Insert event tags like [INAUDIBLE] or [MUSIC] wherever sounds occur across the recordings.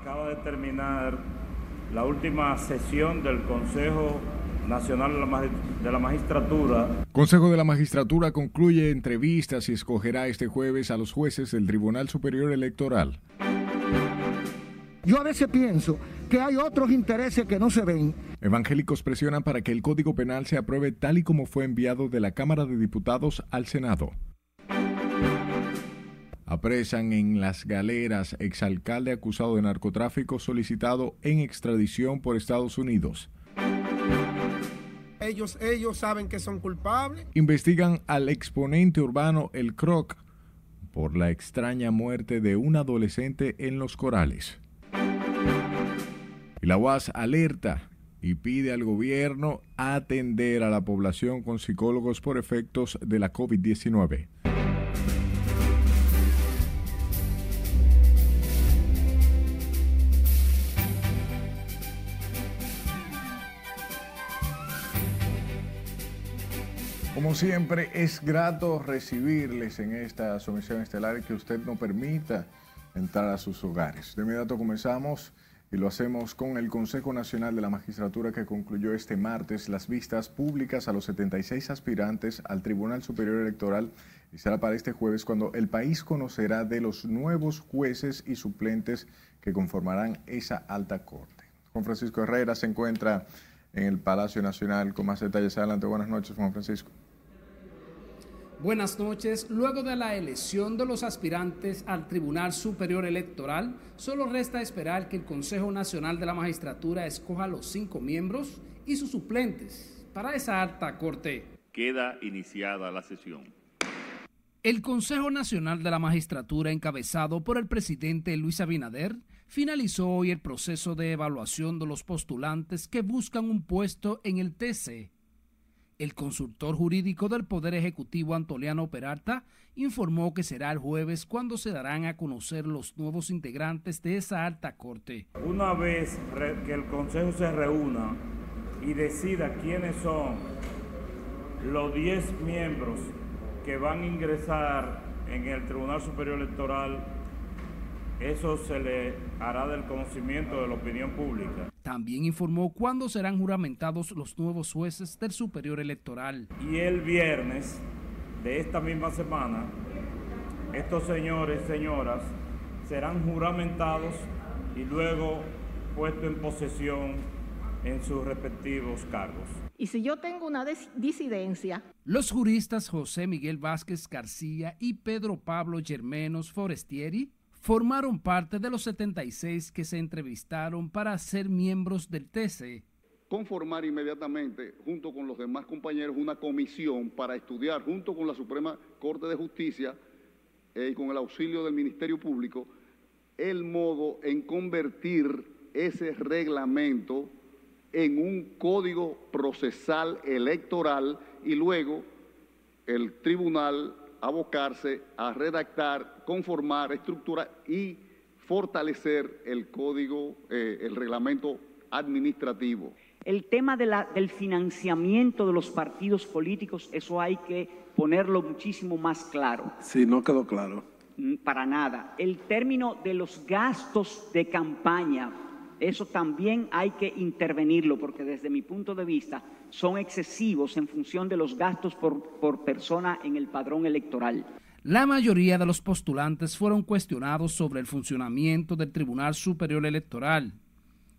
acaba de terminar la última sesión del Consejo Nacional de la Magistratura. Consejo de la Magistratura concluye entrevistas y escogerá este jueves a los jueces del Tribunal Superior Electoral. Yo a veces pienso que hay otros intereses que no se ven. Evangélicos presionan para que el Código Penal se apruebe tal y como fue enviado de la Cámara de Diputados al Senado. Apresan en las galeras exalcalde acusado de narcotráfico solicitado en extradición por Estados Unidos. Ellos, ellos saben que son culpables. Investigan al exponente urbano El Croc por la extraña muerte de un adolescente en los corales. Y la UAS alerta y pide al gobierno atender a la población con psicólogos por efectos de la COVID-19. Como siempre, es grato recibirles en esta sumisión estelar y que usted nos permita entrar a sus hogares. De inmediato comenzamos y lo hacemos con el Consejo Nacional de la Magistratura que concluyó este martes las vistas públicas a los 76 aspirantes al Tribunal Superior Electoral y será para este jueves cuando el país conocerá de los nuevos jueces y suplentes que conformarán esa alta corte. Juan Francisco Herrera se encuentra en el Palacio Nacional con más detalles. Adelante, buenas noches, Juan Francisco. Buenas noches. Luego de la elección de los aspirantes al Tribunal Superior Electoral, solo resta esperar que el Consejo Nacional de la Magistratura escoja los cinco miembros y sus suplentes para esa alta corte. Queda iniciada la sesión. El Consejo Nacional de la Magistratura, encabezado por el presidente Luis Abinader, finalizó hoy el proceso de evaluación de los postulantes que buscan un puesto en el TC el consultor jurídico del Poder Ejecutivo Antoliano Peralta informó que será el jueves cuando se darán a conocer los nuevos integrantes de esa alta corte. Una vez que el Consejo se reúna y decida quiénes son los 10 miembros que van a ingresar en el Tribunal Superior Electoral eso se le hará del conocimiento de la opinión pública. También informó cuándo serán juramentados los nuevos jueces del Superior Electoral. Y el viernes de esta misma semana, estos señores, señoras, serán juramentados y luego puestos en posesión en sus respectivos cargos. Y si yo tengo una disidencia. Los juristas José Miguel Vázquez García y Pedro Pablo Germenos Forestieri formaron parte de los 76 que se entrevistaron para ser miembros del TC. Conformar inmediatamente, junto con los demás compañeros, una comisión para estudiar, junto con la Suprema Corte de Justicia eh, y con el auxilio del Ministerio Público, el modo en convertir ese reglamento en un código procesal electoral y luego el tribunal abocarse a redactar, conformar, estructurar y fortalecer el código, eh, el reglamento administrativo. El tema del financiamiento de los partidos políticos, eso hay que ponerlo muchísimo más claro. Sí, no quedó claro. Mm, para nada. El término de los gastos de campaña, eso también hay que intervenirlo porque desde mi punto de vista son excesivos en función de los gastos por, por persona en el padrón electoral. La mayoría de los postulantes fueron cuestionados sobre el funcionamiento del Tribunal Superior Electoral,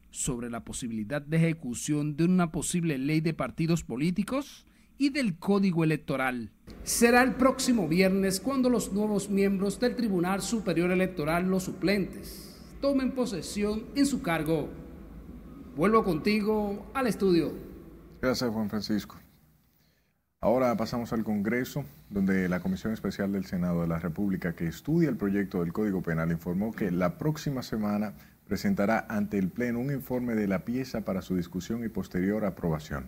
sobre la posibilidad de ejecución de una posible ley de partidos políticos y del Código Electoral. Será el próximo viernes cuando los nuevos miembros del Tribunal Superior Electoral, los suplentes, tomen posesión en su cargo. Vuelvo contigo al estudio. Gracias, Juan Francisco. Ahora pasamos al Congreso, donde la Comisión Especial del Senado de la República, que estudia el proyecto del Código Penal, informó que la próxima semana presentará ante el Pleno un informe de la pieza para su discusión y posterior aprobación.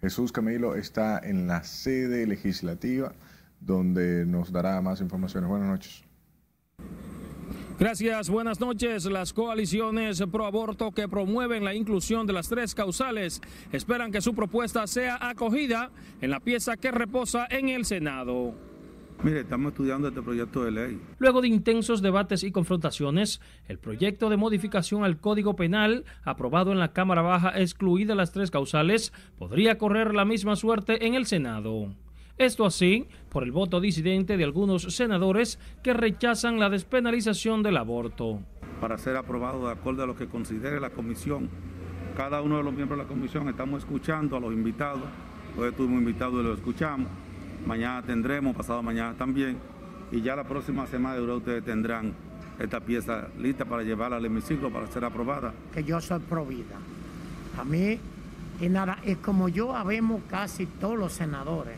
Jesús Camilo está en la sede legislativa, donde nos dará más informaciones. Buenas noches. Gracias, buenas noches. Las coaliciones pro aborto que promueven la inclusión de las tres causales esperan que su propuesta sea acogida en la pieza que reposa en el Senado. Mire, estamos estudiando este proyecto de ley. Luego de intensos debates y confrontaciones, el proyecto de modificación al Código Penal, aprobado en la Cámara Baja, excluida las tres causales, podría correr la misma suerte en el Senado. Esto así por el voto disidente de algunos senadores que rechazan la despenalización del aborto. Para ser aprobado de acuerdo a lo que considere la comisión, cada uno de los miembros de la comisión estamos escuchando a los invitados. Hoy estuvimos invitados y los escuchamos mañana tendremos, pasado mañana también, y ya la próxima semana ustedes tendrán esta pieza lista para llevarla al hemiciclo para ser aprobada. Que yo soy provida. A mí, y nada, es como yo habemos casi todos los senadores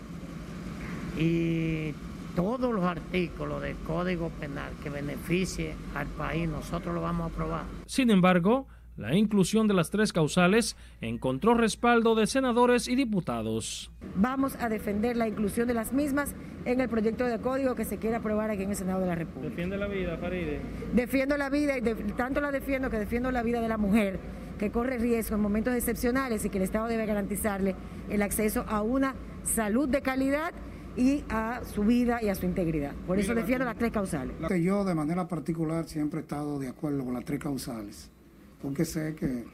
y todos los artículos del Código Penal que beneficie al país, nosotros lo vamos a aprobar. Sin embargo, la inclusión de las tres causales encontró respaldo de senadores y diputados. Vamos a defender la inclusión de las mismas en el proyecto de código que se quiere aprobar aquí en el Senado de la República. ¿Defiende la vida, Faride? Defiendo la vida y tanto la defiendo que defiendo la vida de la mujer que corre riesgo en momentos excepcionales y que el Estado debe garantizarle el acceso a una salud de calidad y a su vida y a su integridad. Por eso defiendo las tres causales. Yo de manera particular siempre he estado de acuerdo con las tres causales porque sé que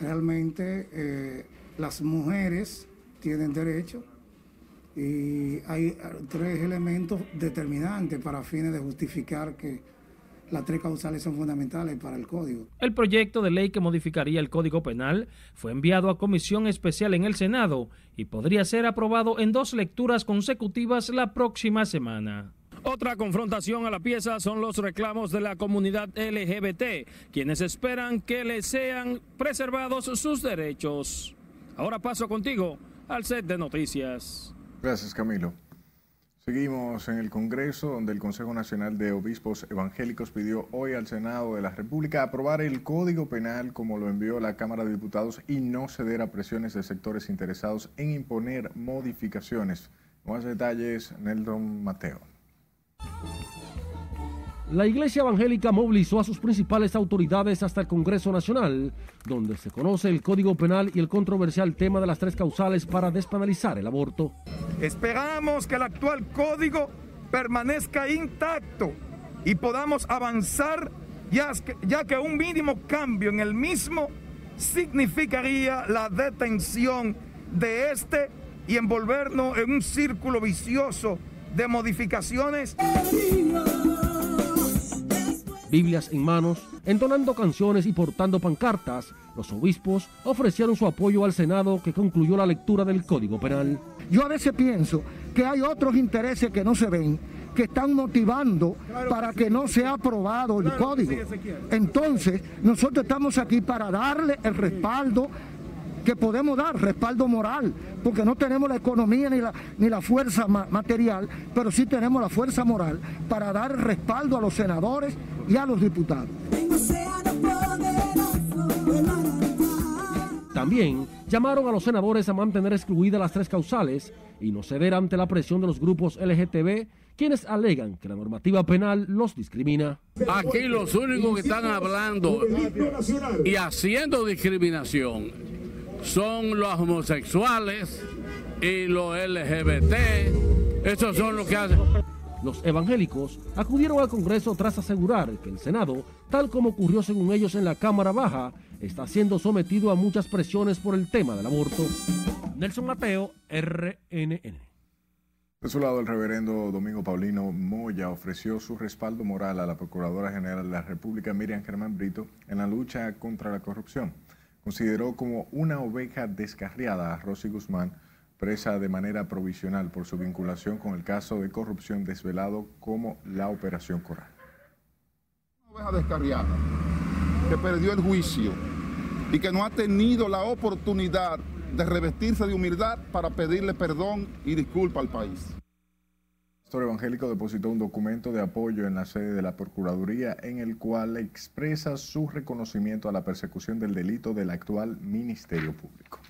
realmente eh, las mujeres tienen derecho y hay tres elementos determinantes para fines de justificar que las tres causales son fundamentales para el código. El proyecto de ley que modificaría el Código Penal fue enviado a comisión especial en el Senado y podría ser aprobado en dos lecturas consecutivas la próxima semana. Otra confrontación a la pieza son los reclamos de la comunidad LGBT, quienes esperan que les sean preservados sus derechos. Ahora paso contigo al set de noticias. Gracias, Camilo. Seguimos en el Congreso, donde el Consejo Nacional de Obispos Evangélicos pidió hoy al Senado de la República aprobar el Código Penal como lo envió la Cámara de Diputados y no ceder a presiones de sectores interesados en imponer modificaciones. Más detalles, Nelson Mateo. La Iglesia Evangélica movilizó a sus principales autoridades hasta el Congreso Nacional, donde se conoce el Código Penal y el controversial tema de las tres causales para despenalizar el aborto. Esperamos que el actual código permanezca intacto y podamos avanzar, ya que, un mínimo cambio en el mismo significaría la detención de este y envolvernos en un círculo vicioso de modificaciones. Biblias en manos, entonando canciones y portando pancartas, los obispos ofrecieron su apoyo al Senado que concluyó la lectura del Código Penal. Yo a veces pienso que hay otros intereses que no se ven, que están motivando para que no sea aprobado el código. Entonces, nosotros estamos aquí para darle el respaldo que podemos dar respaldo moral, porque no tenemos la economía ni la, ni la fuerza material, pero sí tenemos la fuerza moral para dar respaldo a los senadores y a los diputados. También llamaron a los senadores a mantener excluidas las tres causales y no ceder ante la presión de los grupos LGTB, quienes alegan que la normativa penal los discrimina. Aquí los únicos que están hablando y haciendo discriminación son los homosexuales y los LGBT. Esos son los que hacen. Los evangélicos acudieron al Congreso tras asegurar que el Senado, tal como ocurrió según ellos en la Cámara Baja, está siendo sometido a muchas presiones por el tema del aborto. Nelson Mateo, RNN. De su lado, el reverendo Domingo Paulino Moya ofreció su respaldo moral a la Procuradora General de la República, Miriam Germán Brito, en la lucha contra la corrupción consideró como una oveja descarriada a Rosy Guzmán, presa de manera provisional por su vinculación con el caso de corrupción desvelado como la Operación Coral. Una oveja descarriada que perdió el juicio y que no ha tenido la oportunidad de revestirse de humildad para pedirle perdón y disculpa al país. El pastor evangélico depositó un documento de apoyo en la sede de la Procuraduría en el cual expresa su reconocimiento a la persecución del delito del actual Ministerio Público.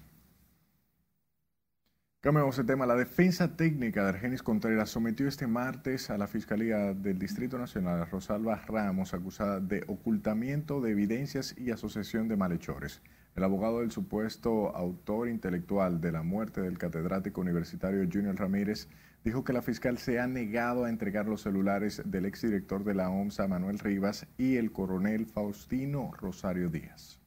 Cambiamos el tema. La defensa técnica de Argenis Contreras sometió este martes a la Fiscalía del Distrito Nacional a Rosalba Ramos, acusada de ocultamiento de evidencias y asociación de malhechores. El abogado del supuesto autor intelectual de la muerte del catedrático universitario Junior Ramírez dijo que la fiscal se ha negado a entregar los celulares del exdirector de la OMSA, Manuel Rivas, y el coronel Faustino Rosario Díaz.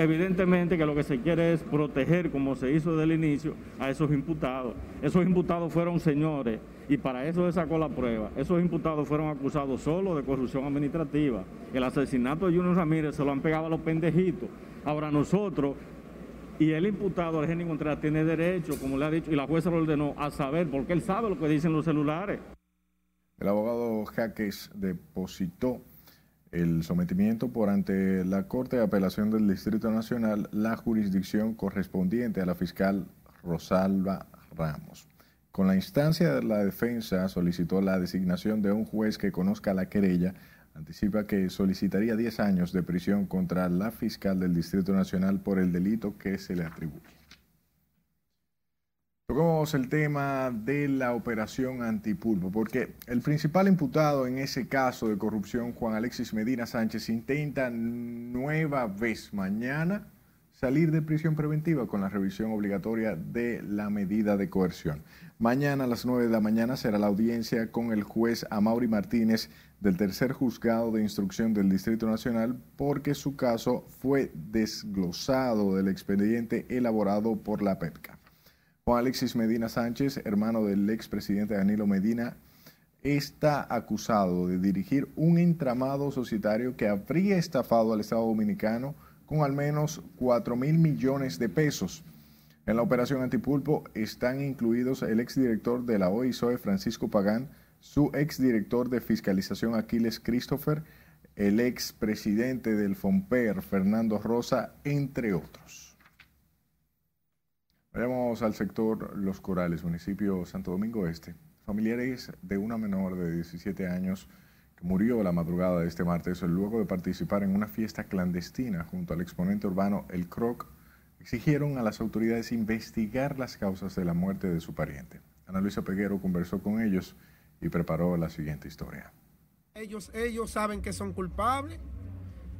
Evidentemente que lo que se quiere es proteger, como se hizo desde el inicio, a esos imputados. Esos imputados fueron señores y para eso se sacó la prueba. Esos imputados fueron acusados solo de corrupción administrativa. El asesinato de Junior Ramírez se lo han pegado a los pendejitos. Ahora nosotros y el imputado, Eugenio Contreras, tiene derecho, como le ha dicho, y la jueza lo ordenó, a saber, porque él sabe lo que dicen los celulares. El abogado Jaques depositó el sometimiento por ante la Corte de Apelación del Distrito Nacional, la jurisdicción correspondiente a la fiscal Rosalba Ramos. Con la instancia de la defensa solicitó la designación de un juez que conozca la querella anticipa que solicitaría 10 años de prisión contra la fiscal del Distrito Nacional por el delito que se le atribuye. Tocamos el tema de la operación antipulpo, porque el principal imputado en ese caso de corrupción, Juan Alexis Medina Sánchez, intenta nueva vez mañana salir de prisión preventiva con la revisión obligatoria de la medida de coerción. Mañana a las 9 de la mañana será la audiencia con el juez Amaury Martínez del tercer juzgado de instrucción del Distrito Nacional porque su caso fue desglosado del expediente elaborado por la PEPCA. Juan Alexis Medina Sánchez, hermano del expresidente Danilo Medina, está acusado de dirigir un entramado societario que habría estafado al Estado Dominicano con al menos 4 mil millones de pesos en la operación Antipulpo están incluidos el exdirector de la OISOE, Francisco Pagán, su exdirector de fiscalización, Aquiles Christopher, el expresidente del FOMPER, Fernando Rosa, entre otros. Vayamos al sector Los Corales, municipio Santo Domingo Este. Familiares de una menor de 17 años que murió la madrugada de este martes luego de participar en una fiesta clandestina junto al exponente urbano El Croc exigieron a las autoridades investigar las causas de la muerte de su pariente. Ana Luisa Peguero conversó con ellos y preparó la siguiente historia. Ellos, ellos saben que son culpables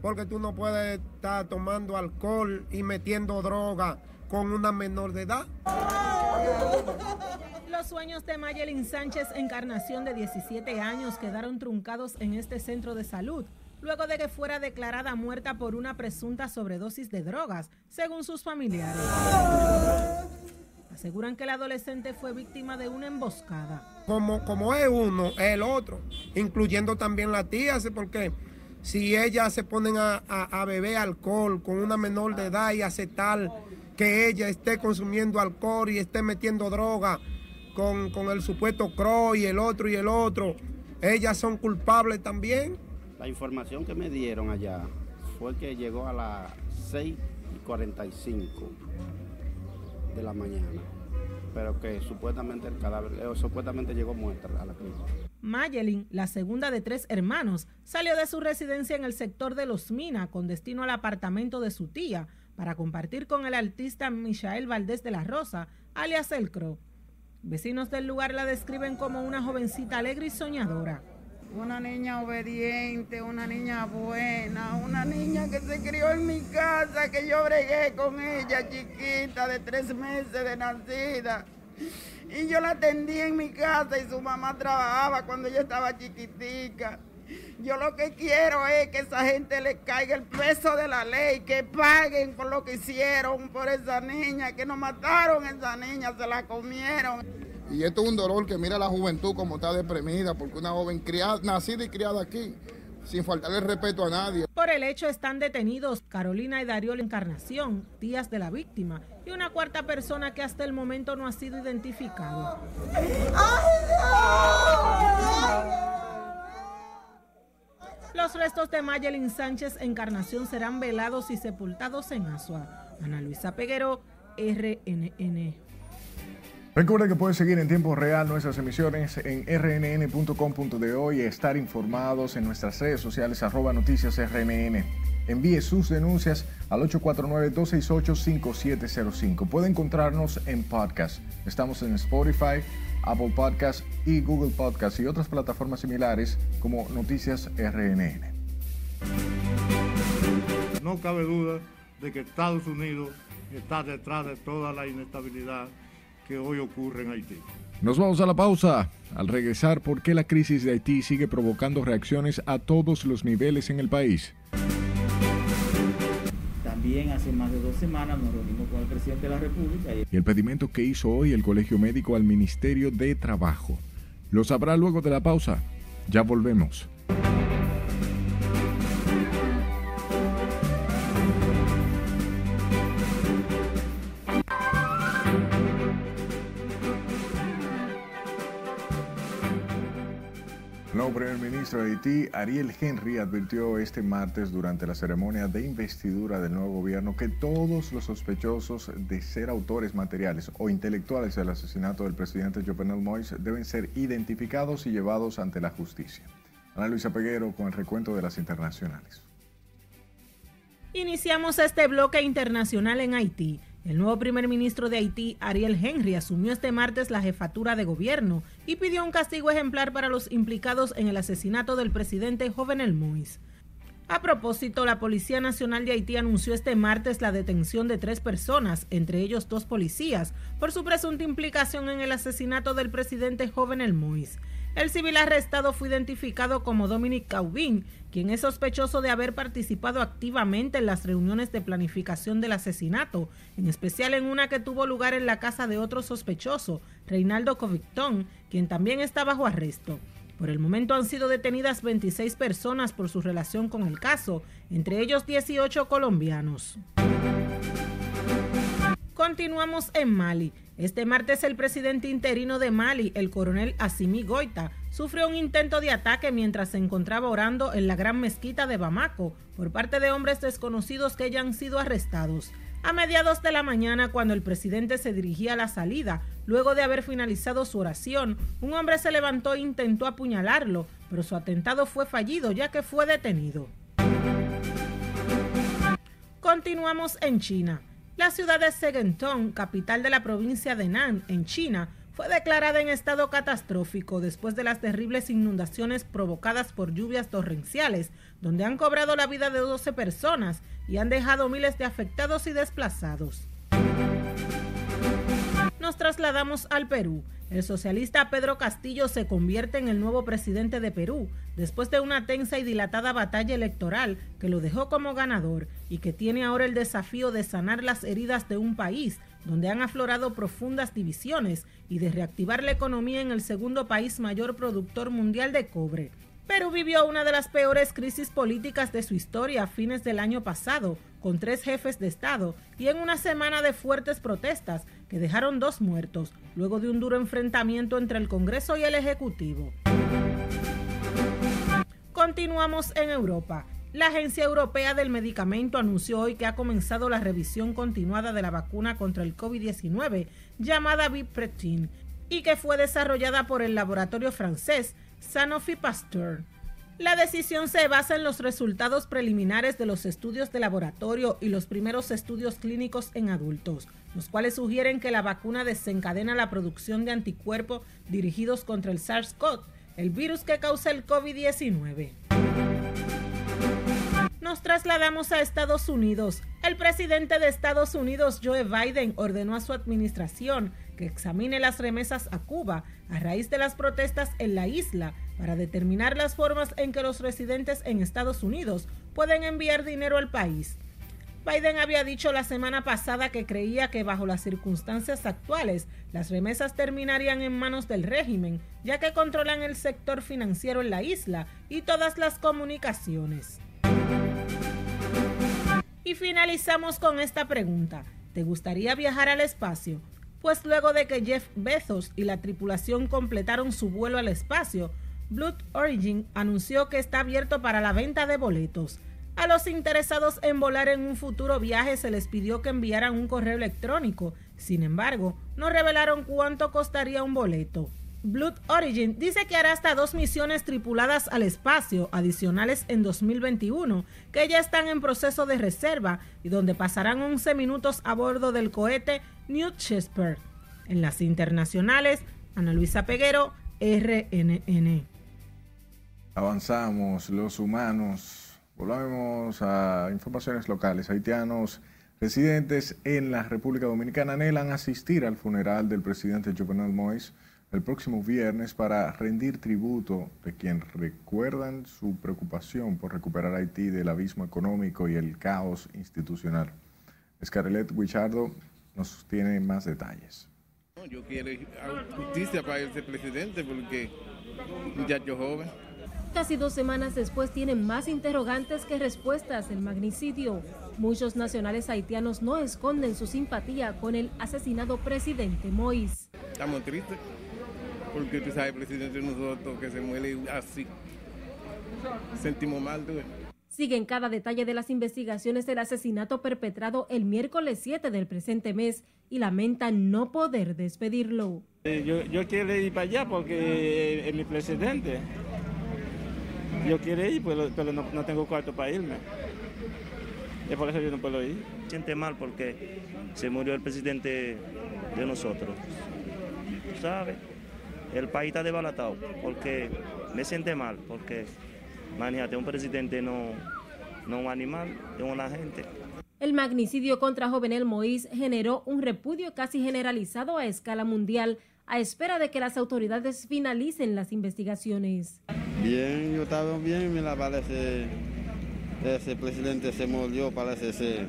porque tú no puedes estar tomando alcohol y metiendo droga con una menor de edad. [LAUGHS] Los sueños de Mayelin Sánchez Encarnación de 17 años quedaron truncados en este centro de salud luego de que fuera declarada muerta por una presunta sobredosis de drogas, según sus familiares. Aseguran que el adolescente fue víctima de una emboscada. Como, como es uno, es el otro, incluyendo también la tía, porque si ellas se ponen a, beber alcohol con una menor de edad y aceptar que ella esté consumiendo alcohol y esté metiendo droga con, con el supuesto CRO y el otro y el otro, ellas son culpables también. La información que me dieron allá fue que llegó a las 6 y 45 de la mañana, pero que supuestamente el cadáver, eh, supuestamente llegó muerta a la clínica. Mayelin, la segunda de tres hermanos, salió de su residencia en el sector de Los Minas con destino al apartamento de su tía para compartir con el artista Michael Valdés de la Rosa, alias El Cro. Vecinos del lugar la describen como una jovencita alegre y soñadora una niña obediente, una niña buena, una niña que se crió en mi casa, que yo bregué con ella chiquita de tres meses de nacida. Y yo la atendí en mi casa y su mamá trabajaba cuando yo estaba chiquitica. Yo lo que quiero es que esa gente le caiga el peso de la ley, que paguen por lo que hicieron por esa niña, que no mataron a esa niña, se la comieron. Y esto es un dolor que mira a la juventud como está deprimida, porque una joven criada, nacida y criada aquí, sin faltarle respeto a nadie. Por el hecho están detenidos Carolina y Darío Encarnación, tías de la víctima, y una cuarta persona que hasta el momento no ha sido identificado. Los restos de Mayelin Sánchez Encarnación serán velados y sepultados en Asua. Ana Luisa Peguero, RNN. Recuerda que puedes seguir en tiempo real nuestras emisiones en rnn.com.de y estar informados en nuestras redes sociales arroba noticias rnn. Envíe sus denuncias al 849-268-5705. Puede encontrarnos en podcast. Estamos en Spotify, Apple Podcast y Google Podcast y otras plataformas similares como Noticias RNN. No cabe duda de que Estados Unidos está detrás de toda la inestabilidad que hoy ocurre en Haití. Nos vamos a la pausa. Al regresar, ¿por qué la crisis de Haití sigue provocando reacciones a todos los niveles en el país? También hace más de dos semanas nos reunimos con el presidente de la República. Y el pedimento que hizo hoy el Colegio Médico al Ministerio de Trabajo. Lo sabrá luego de la pausa. Ya volvemos. Primer ministro de Haití, Ariel Henry, advirtió este martes durante la ceremonia de investidura del nuevo gobierno que todos los sospechosos de ser autores materiales o intelectuales del asesinato del presidente Jovenel Moïse deben ser identificados y llevados ante la justicia. Ana Luisa Peguero con el recuento de las internacionales. Iniciamos este bloque internacional en Haití. El nuevo primer ministro de Haití, Ariel Henry, asumió este martes la jefatura de gobierno y pidió un castigo ejemplar para los implicados en el asesinato del presidente Jovenel Moïse. A propósito, la Policía Nacional de Haití anunció este martes la detención de tres personas, entre ellos dos policías, por su presunta implicación en el asesinato del presidente Jovenel Moïse. El civil arrestado fue identificado como Dominic Caubin, quien es sospechoso de haber participado activamente en las reuniones de planificación del asesinato, en especial en una que tuvo lugar en la casa de otro sospechoso, Reinaldo Covictón, quien también está bajo arresto. Por el momento han sido detenidas 26 personas por su relación con el caso, entre ellos 18 colombianos. Continuamos en Mali. Este martes el presidente interino de Mali, el coronel Assimi Goita, sufrió un intento de ataque mientras se encontraba orando en la gran mezquita de Bamako por parte de hombres desconocidos que ya han sido arrestados. A mediados de la mañana, cuando el presidente se dirigía a la salida, luego de haber finalizado su oración, un hombre se levantó e intentó apuñalarlo, pero su atentado fue fallido ya que fue detenido. Continuamos en China. La ciudad de Segentong, capital de la provincia de Nan, en China, fue declarada en estado catastrófico después de las terribles inundaciones provocadas por lluvias torrenciales, donde han cobrado la vida de 12 personas y han dejado miles de afectados y desplazados. Nos trasladamos al Perú. El socialista Pedro Castillo se convierte en el nuevo presidente de Perú después de una tensa y dilatada batalla electoral que lo dejó como ganador y que tiene ahora el desafío de sanar las heridas de un país donde han aflorado profundas divisiones y de reactivar la economía en el segundo país mayor productor mundial de cobre. Perú vivió una de las peores crisis políticas de su historia a fines del año pasado, con tres jefes de Estado y en una semana de fuertes protestas que dejaron dos muertos, luego de un duro enfrentamiento entre el Congreso y el Ejecutivo. Continuamos en Europa. La Agencia Europea del Medicamento anunció hoy que ha comenzado la revisión continuada de la vacuna contra el COVID-19 llamada Vipretin y que fue desarrollada por el laboratorio francés Sanofi Pasteur. La decisión se basa en los resultados preliminares de los estudios de laboratorio y los primeros estudios clínicos en adultos, los cuales sugieren que la vacuna desencadena la producción de anticuerpos dirigidos contra el SARS-CoV, el virus que causa el COVID-19. Nos trasladamos a Estados Unidos. El presidente de Estados Unidos, Joe Biden, ordenó a su administración que examine las remesas a Cuba a raíz de las protestas en la isla para determinar las formas en que los residentes en Estados Unidos pueden enviar dinero al país. Biden había dicho la semana pasada que creía que bajo las circunstancias actuales las remesas terminarían en manos del régimen, ya que controlan el sector financiero en la isla y todas las comunicaciones. Y finalizamos con esta pregunta. ¿Te gustaría viajar al espacio? Pues luego de que Jeff Bezos y la tripulación completaron su vuelo al espacio, Blue Origin anunció que está abierto para la venta de boletos. A los interesados en volar en un futuro viaje se les pidió que enviaran un correo electrónico. Sin embargo, no revelaron cuánto costaría un boleto. Blood Origin dice que hará hasta dos misiones tripuladas al espacio adicionales en 2021, que ya están en proceso de reserva y donde pasarán 11 minutos a bordo del cohete New Shepard. En las internacionales, Ana Luisa Peguero, RNN. Avanzamos, los humanos. Volvemos a informaciones locales. Haitianos residentes en la República Dominicana anhelan asistir al funeral del presidente Jovenel Moïse el próximo viernes para rendir tributo de quien recuerdan su preocupación por recuperar Haití del abismo económico y el caos institucional. Scarlett Guichardo nos tiene más detalles. Yo quiero justicia para ese presidente porque muchacho joven. Casi dos semanas después tienen más interrogantes que respuestas el magnicidio. Muchos nacionales haitianos no esconden su simpatía con el asesinado presidente Moïse. Estamos tristes porque tú sabes, presidente, nosotros que se muere así. Sentimos mal, tú. Siguen cada detalle de las investigaciones del asesinato perpetrado el miércoles 7 del presente mes y lamentan no poder despedirlo. Eh, yo, yo, quiero ir para allá porque es mi presidente. Yo quiero ir, pero, pero no, no, tengo cuarto para irme. Es por eso yo no puedo ir. Siente mal porque se murió el presidente de nosotros. ¿Sabe? El país está desbalatado porque me siente mal porque Imagínate, un presidente no, no un animal, es una gente. El magnicidio contra Jovenel Moïse generó un repudio casi generalizado a escala mundial a espera de que las autoridades finalicen las investigaciones. Bien, yo estaba bien, me la parece, ese presidente se murió, parece ser,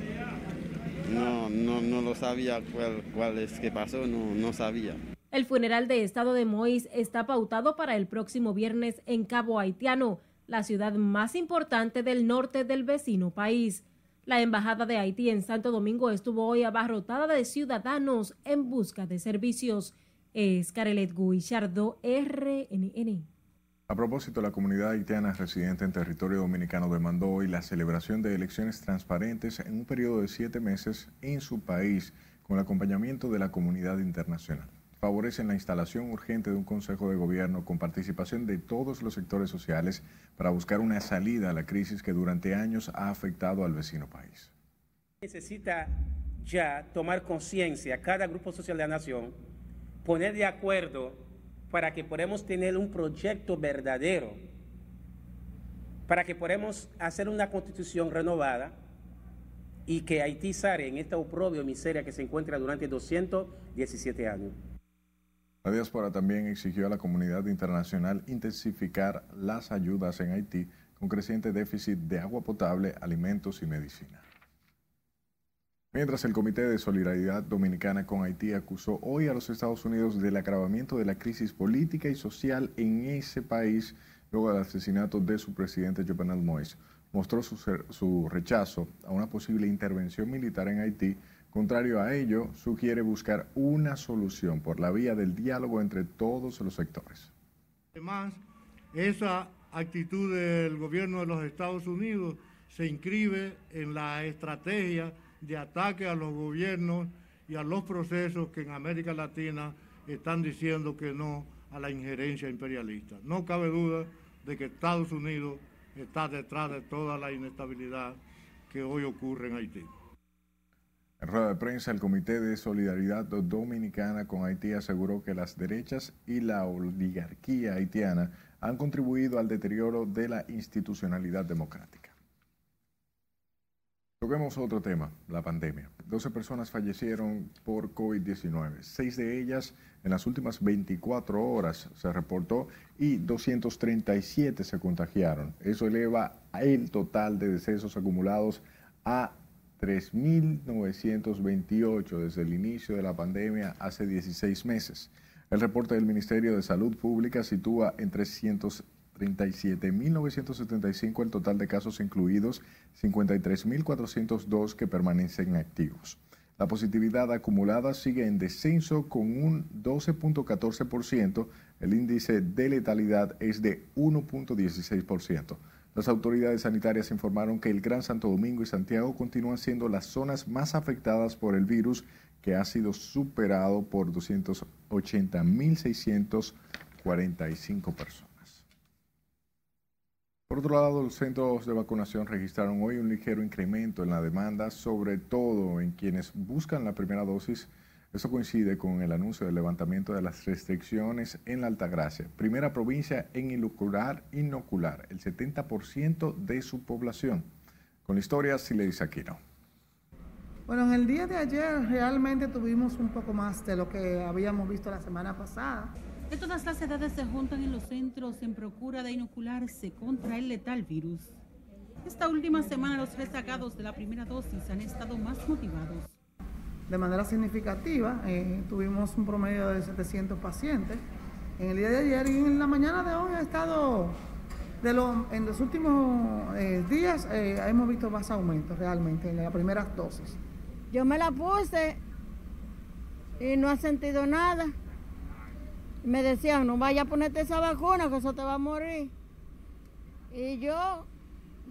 no, no, no lo sabía cuál, cuál es que pasó, no, no sabía. El funeral de Estado de Moïse está pautado para el próximo viernes en Cabo Haitiano la ciudad más importante del norte del vecino país. La Embajada de Haití en Santo Domingo estuvo hoy abarrotada de ciudadanos en busca de servicios. Es Carelet Guillardo, RNN. A propósito, la comunidad haitiana residente en territorio dominicano demandó hoy la celebración de elecciones transparentes en un periodo de siete meses en su país con el acompañamiento de la comunidad internacional favorecen la instalación urgente de un Consejo de Gobierno con participación de todos los sectores sociales para buscar una salida a la crisis que durante años ha afectado al vecino país. Necesita ya tomar conciencia cada grupo social de la nación, poner de acuerdo para que podamos tener un proyecto verdadero, para que podamos hacer una constitución renovada y que Haití sale en esta oprobio miseria que se encuentra durante 217 años. La diáspora también exigió a la comunidad internacional intensificar las ayudas en Haití con creciente déficit de agua potable, alimentos y medicina. Mientras el Comité de Solidaridad Dominicana con Haití acusó hoy a los Estados Unidos del agravamiento de la crisis política y social en ese país luego del asesinato de su presidente Jovenel Moïse, mostró su, su rechazo a una posible intervención militar en Haití Contrario a ello, sugiere buscar una solución por la vía del diálogo entre todos los sectores. Además, esa actitud del gobierno de los Estados Unidos se inscribe en la estrategia de ataque a los gobiernos y a los procesos que en América Latina están diciendo que no a la injerencia imperialista. No cabe duda de que Estados Unidos está detrás de toda la inestabilidad que hoy ocurre en Haití. En rueda de prensa, el Comité de Solidaridad Dominicana con Haití aseguró que las derechas y la oligarquía haitiana han contribuido al deterioro de la institucionalidad democrática. Toquemos otro tema, la pandemia. 12 personas fallecieron por COVID-19, seis de ellas en las últimas 24 horas se reportó y 237 se contagiaron. Eso eleva el total de decesos acumulados a 3.928 desde el inicio de la pandemia hace 16 meses. El reporte del Ministerio de Salud Pública sitúa en 337.975 el total de casos incluidos, 53.402 que permanecen activos. La positividad acumulada sigue en descenso con un 12.14%. El índice de letalidad es de 1.16%. Las autoridades sanitarias informaron que el Gran Santo Domingo y Santiago continúan siendo las zonas más afectadas por el virus, que ha sido superado por 280.645 personas. Por otro lado, los centros de vacunación registraron hoy un ligero incremento en la demanda, sobre todo en quienes buscan la primera dosis eso coincide con el anuncio del levantamiento de las restricciones en la Altagracia, primera provincia en inocular, inocular el 70% de su población. Con la historia, dice Aquino. Bueno, en el día de ayer realmente tuvimos un poco más de lo que habíamos visto la semana pasada. De todas las edades se juntan en los centros en procura de inocularse contra el letal virus. Esta última semana los rezagados de la primera dosis han estado más motivados. De manera significativa, eh, tuvimos un promedio de 700 pacientes en el día de ayer y en la mañana de hoy ha estado, de en los últimos eh, días eh, hemos visto más aumentos realmente en las primeras dosis. Yo me la puse y no ha sentido nada. Me decían, no vaya a ponerte esa vacuna, que eso te va a morir. Y yo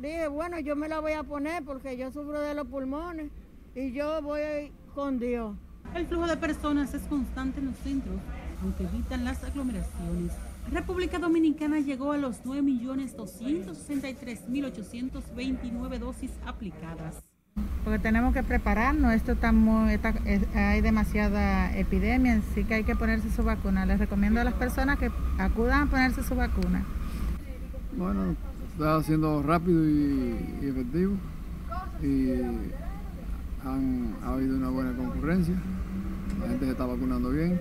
dije, bueno, yo me la voy a poner porque yo sufro de los pulmones y yo voy con Dios. El flujo de personas es constante en los centros, aunque evitan las aglomeraciones. República Dominicana llegó a los 9.263.829 dosis aplicadas porque tenemos que prepararnos. Esto está muy, hay demasiada epidemia, así que hay que ponerse su vacuna. Les recomiendo a las personas que acudan a ponerse su vacuna. Bueno, está siendo rápido y, efectivo y han, ha habido una buena concurrencia. La gente se está vacunando bien.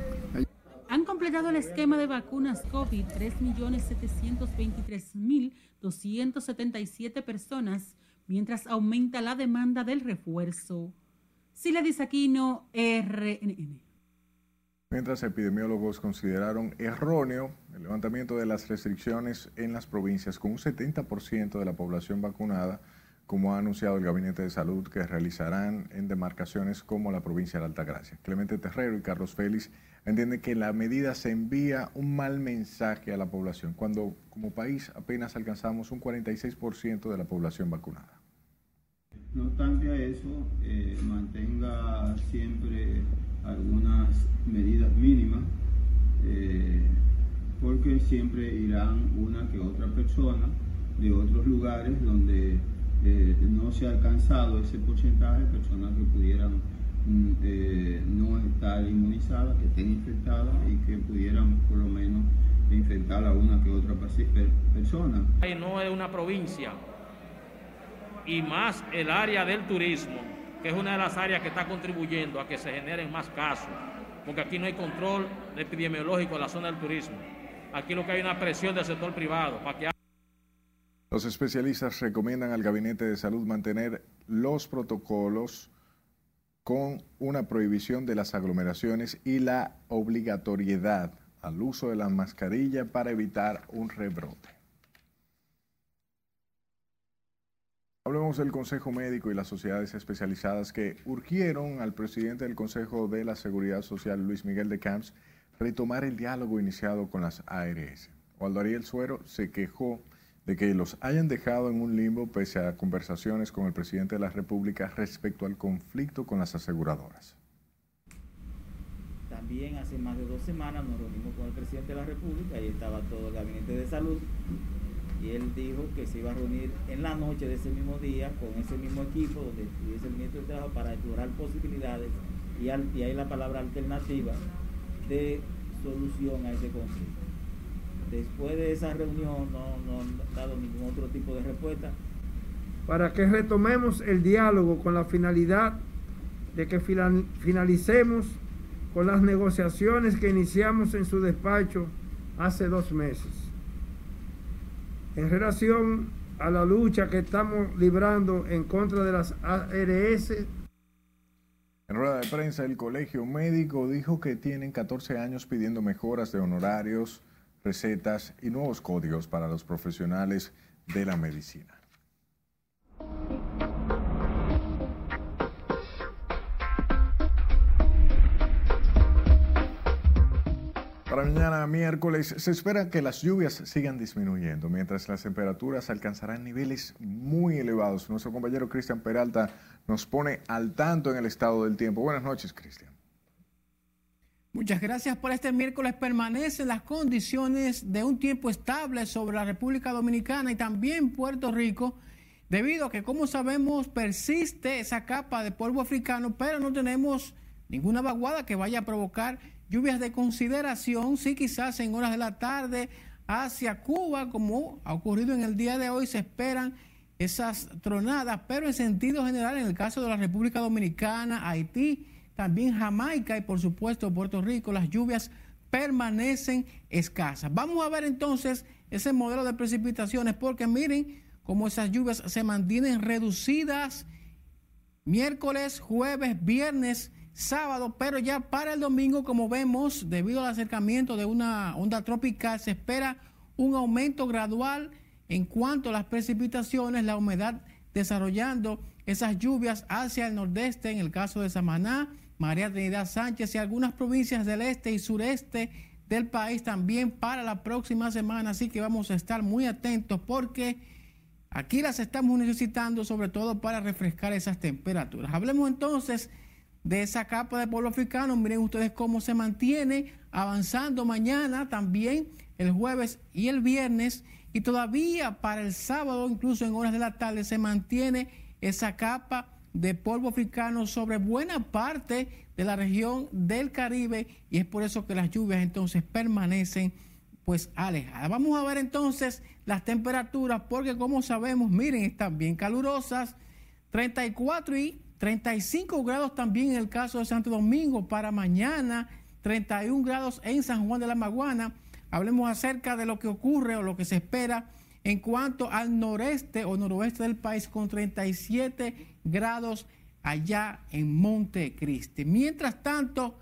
Han completado el esquema de vacunas COVID 3.723.277 personas mientras aumenta la demanda del refuerzo. Sila Disaquino, RNN. Mientras epidemiólogos consideraron erróneo el levantamiento de las restricciones en las provincias con un 70% de la población vacunada, como ha anunciado el Gabinete de Salud, que realizarán en demarcaciones como la provincia de Altagracia. Clemente Terrero y Carlos Félix entienden que la medida se envía un mal mensaje a la población, cuando como país apenas alcanzamos un 46% de la población vacunada. No obstante a eso, eh, mantenga siempre algunas medidas mínimas, eh, porque siempre irán una que otra persona de otros lugares donde eh, no se ha alcanzado ese porcentaje, personas que pudieran mm, no estar inmunizadas, que estén infectadas y que pudieran por lo menos infectar a una que otra persona. No es una provincia y más el área del turismo, que es una de las áreas que está contribuyendo a que se generen más casos, porque aquí no hay control epidemiológico en la zona del turismo. Aquí lo que hay es una presión del sector privado para que los especialistas recomiendan al Gabinete de Salud mantener los protocolos con una prohibición de las aglomeraciones y la obligatoriedad al uso de la mascarilla para evitar un rebrote. Hablemos del Consejo Médico y las sociedades especializadas que urgieron al presidente del Consejo de la Seguridad Social, Luis Miguel de Camps, retomar el diálogo iniciado con las ARS. Waldo Ariel Suero se quejó de que los hayan dejado en un limbo pese a conversaciones con el presidente de la República respecto al conflicto con las aseguradoras. También hace más de dos semanas nos reunimos con el presidente de la República y estaba todo el gabinete de salud y él dijo que se iba a reunir en la noche de ese mismo día con ese mismo equipo donde estuviese el ministro de Trabajo para explorar posibilidades y, ahí la palabra alternativa de solución a ese conflicto. Después de esa reunión no, no han dado ningún otro tipo de respuesta. Para que retomemos el diálogo con la finalidad de que finalicemos con las negociaciones que iniciamos en su despacho hace dos meses en relación a la lucha que estamos librando en contra de las ARS. En rueda de prensa, el Colegio Médico dijo que tienen 14 años pidiendo mejoras de honorarios, recetas y nuevos códigos para los profesionales de la medicina. Para mañana miércoles se espera que las lluvias sigan disminuyendo, mientras las temperaturas alcanzarán niveles muy elevados. Nuestro compañero Cristian Peralta nos pone al tanto en el estado del tiempo. Buenas noches, Cristian. Muchas gracias por este miércoles. Permanecen las condiciones de un tiempo estable sobre la República Dominicana y también Puerto Rico, debido a que, como sabemos, persiste esa capa de polvo africano, pero no tenemos ninguna vaguada que vaya a provocar lluvias de consideración, sí quizás en horas de la tarde hacia Cuba, como ha ocurrido en el día de hoy, se esperan esas tronadas, pero en sentido general, en el caso de la República Dominicana, Haití, también Jamaica y por supuesto Puerto Rico, las lluvias permanecen escasas. Vamos a ver entonces ese modelo de precipitaciones porque miren cómo esas lluvias se mantienen reducidas miércoles, jueves, viernes, sábado, pero ya para el domingo, como vemos, debido al acercamiento de una onda tropical, se espera un aumento gradual en cuanto a las precipitaciones, la humedad desarrollando esas lluvias hacia el nordeste, en el caso de Samaná, María Trinidad Sánchez y algunas provincias del este y sureste del país también para la próxima semana. Así que vamos a estar muy atentos porque aquí las estamos necesitando sobre todo para refrescar esas temperaturas. Hablemos entonces de esa capa de pueblo africano. Miren ustedes cómo se mantiene avanzando mañana, también el jueves y el viernes. Y todavía para el sábado, incluso en horas de la tarde, se mantiene esa capa de polvo africano sobre buena parte de la región del Caribe y es por eso que las lluvias entonces permanecen pues alejadas. Vamos a ver entonces las temperaturas porque como sabemos, miren, están bien calurosas, 34 y 35 grados también en el caso de Santo Domingo para mañana, 31 grados en San Juan de la Maguana. Hablemos acerca de lo que ocurre o lo que se espera en cuanto al noreste o noroeste del país con 37 grados allá en Montecristi. Mientras tanto,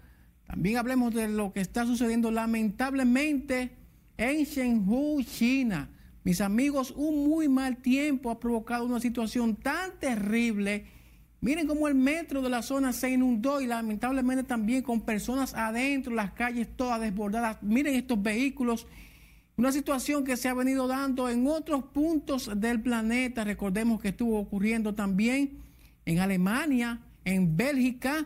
también hablemos de lo que está sucediendo lamentablemente en Shenzhou, China. Mis amigos, un muy mal tiempo ha provocado una situación tan terrible. Miren cómo el metro de la zona se inundó y lamentablemente también con personas adentro, las calles todas desbordadas. Miren estos vehículos una situación que se ha venido dando en otros puntos del planeta. Recordemos que estuvo ocurriendo también en Alemania, en Bélgica,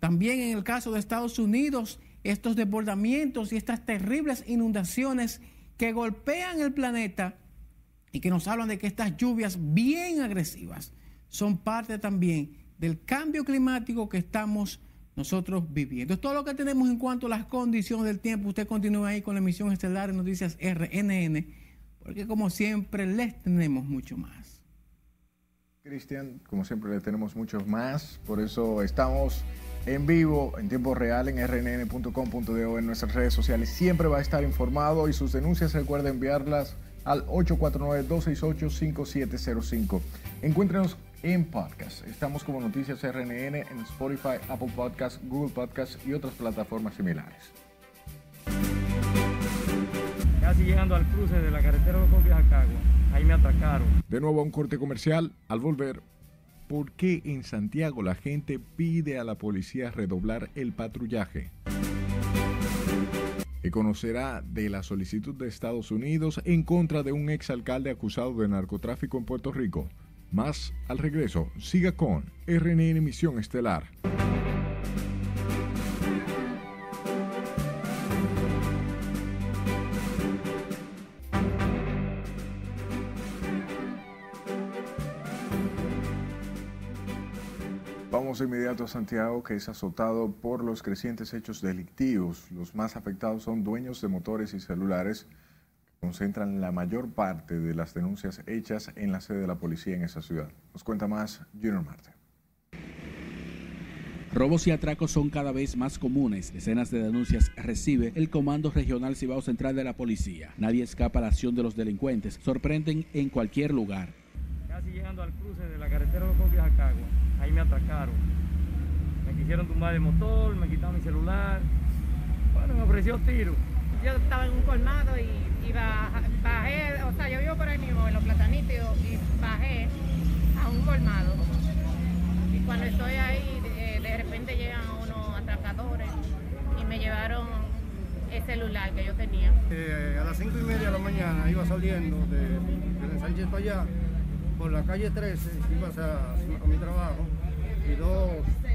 también en el caso de Estados Unidos, estos desbordamientos y estas terribles inundaciones que golpean el planeta y que nos hablan de que estas lluvias bien agresivas son parte también del cambio climático que estamos nosotros viviendo. Es todo lo que tenemos en cuanto a las condiciones del tiempo. Usted continúa ahí con la emisión estelar de Noticias RNN, porque como siempre les tenemos mucho más. Cristian, como siempre le tenemos mucho más, por eso estamos en vivo, en tiempo real, en rnn.com.de en nuestras redes sociales. Siempre va a estar informado y sus denuncias recuerda enviarlas al 849-268-5705. Encuéntrenos en podcast. Estamos como Noticias RNN en Spotify, Apple Podcast, Google Podcast y otras plataformas similares. Casi llegando al cruce de la carretera de Jacagua, ahí me atacaron. De nuevo a un corte comercial. Al volver, ¿por qué en Santiago la gente pide a la policía redoblar el patrullaje? Y conocerá de la solicitud de Estados Unidos en contra de un exalcalde acusado de narcotráfico en Puerto Rico. Más al regreso, siga con RNN Misión Estelar. Vamos de inmediato a Santiago, que es azotado por los crecientes hechos delictivos. Los más afectados son dueños de motores y celulares concentran la mayor parte de las denuncias hechas en la sede de la policía en esa ciudad. Nos cuenta más Junior Marte. Robos y atracos son cada vez más comunes. Decenas de denuncias recibe el Comando Regional Cibao Central de la Policía. Nadie escapa a la acción de los delincuentes. Sorprenden en cualquier lugar. Casi llegando al cruce de la carretera de Jacagua, ahí me atracaron. Me quisieron tumbar el motor, me quitaron mi celular. Bueno, me ofreció tiro. Yo estaba en un colmado y y bajé, o sea, yo vivo por ahí mismo, en los platanitos, y bajé a un colmado. Y cuando estoy ahí, de, repente llegan unos atracadores y me llevaron el celular que yo tenía. Eh, a las cinco y media de la mañana iba saliendo de, de Sánchez para allá, por la calle 13, iba a, a mi trabajo, y dos,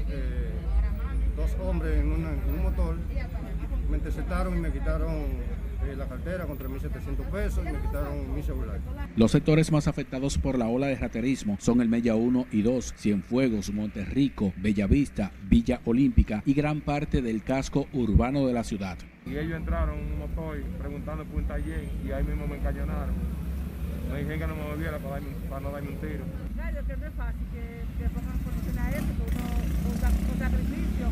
eh, dos hombres en, en un motor me interceptaron y me quitaron eh, la cartera con 3.700 pesos y me quitaron mi celular. Los sectores más afectados por la ola de raterismo son el Mella 1 y 2, Cienfuegos, Monterrico, Bellavista, Villa Olímpica y gran parte del casco urbano de la ciudad. Y ellos entraron en un motor preguntando por un taller y ahí mismo me encañonaron. Me dijeron que no me volviera para, para no darme un tiro. Claro, que no es fácil que, que pongan por a eso, que uno, un, un sacrificio,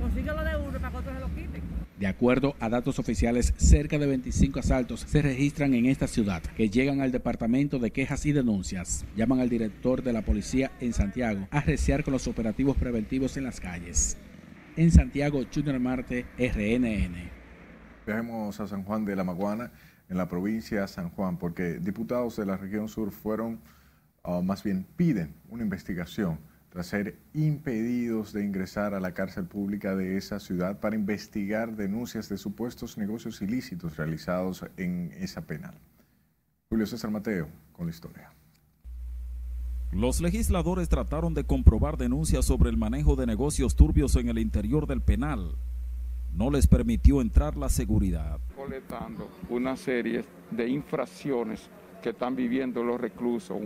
consigue lo de uno para que otros se lo quiten. De acuerdo a datos oficiales, cerca de 25 asaltos se registran en esta ciudad que llegan al Departamento de Quejas y Denuncias. Llaman al director de la policía en Santiago a reciar con los operativos preventivos en las calles. En Santiago, Junior Marte, RNN. Viajemos a San Juan de la Maguana, en la provincia de San Juan, porque diputados de la región sur fueron, o más bien piden una investigación tras ser impedidos de ingresar a la cárcel pública de esa ciudad para investigar denuncias de supuestos negocios ilícitos realizados en esa penal. Julio César Mateo con la historia. Los legisladores trataron de comprobar denuncias sobre el manejo de negocios turbios en el interior del penal. No les permitió entrar la seguridad. Coletando una serie de infracciones que están viviendo los reclusos,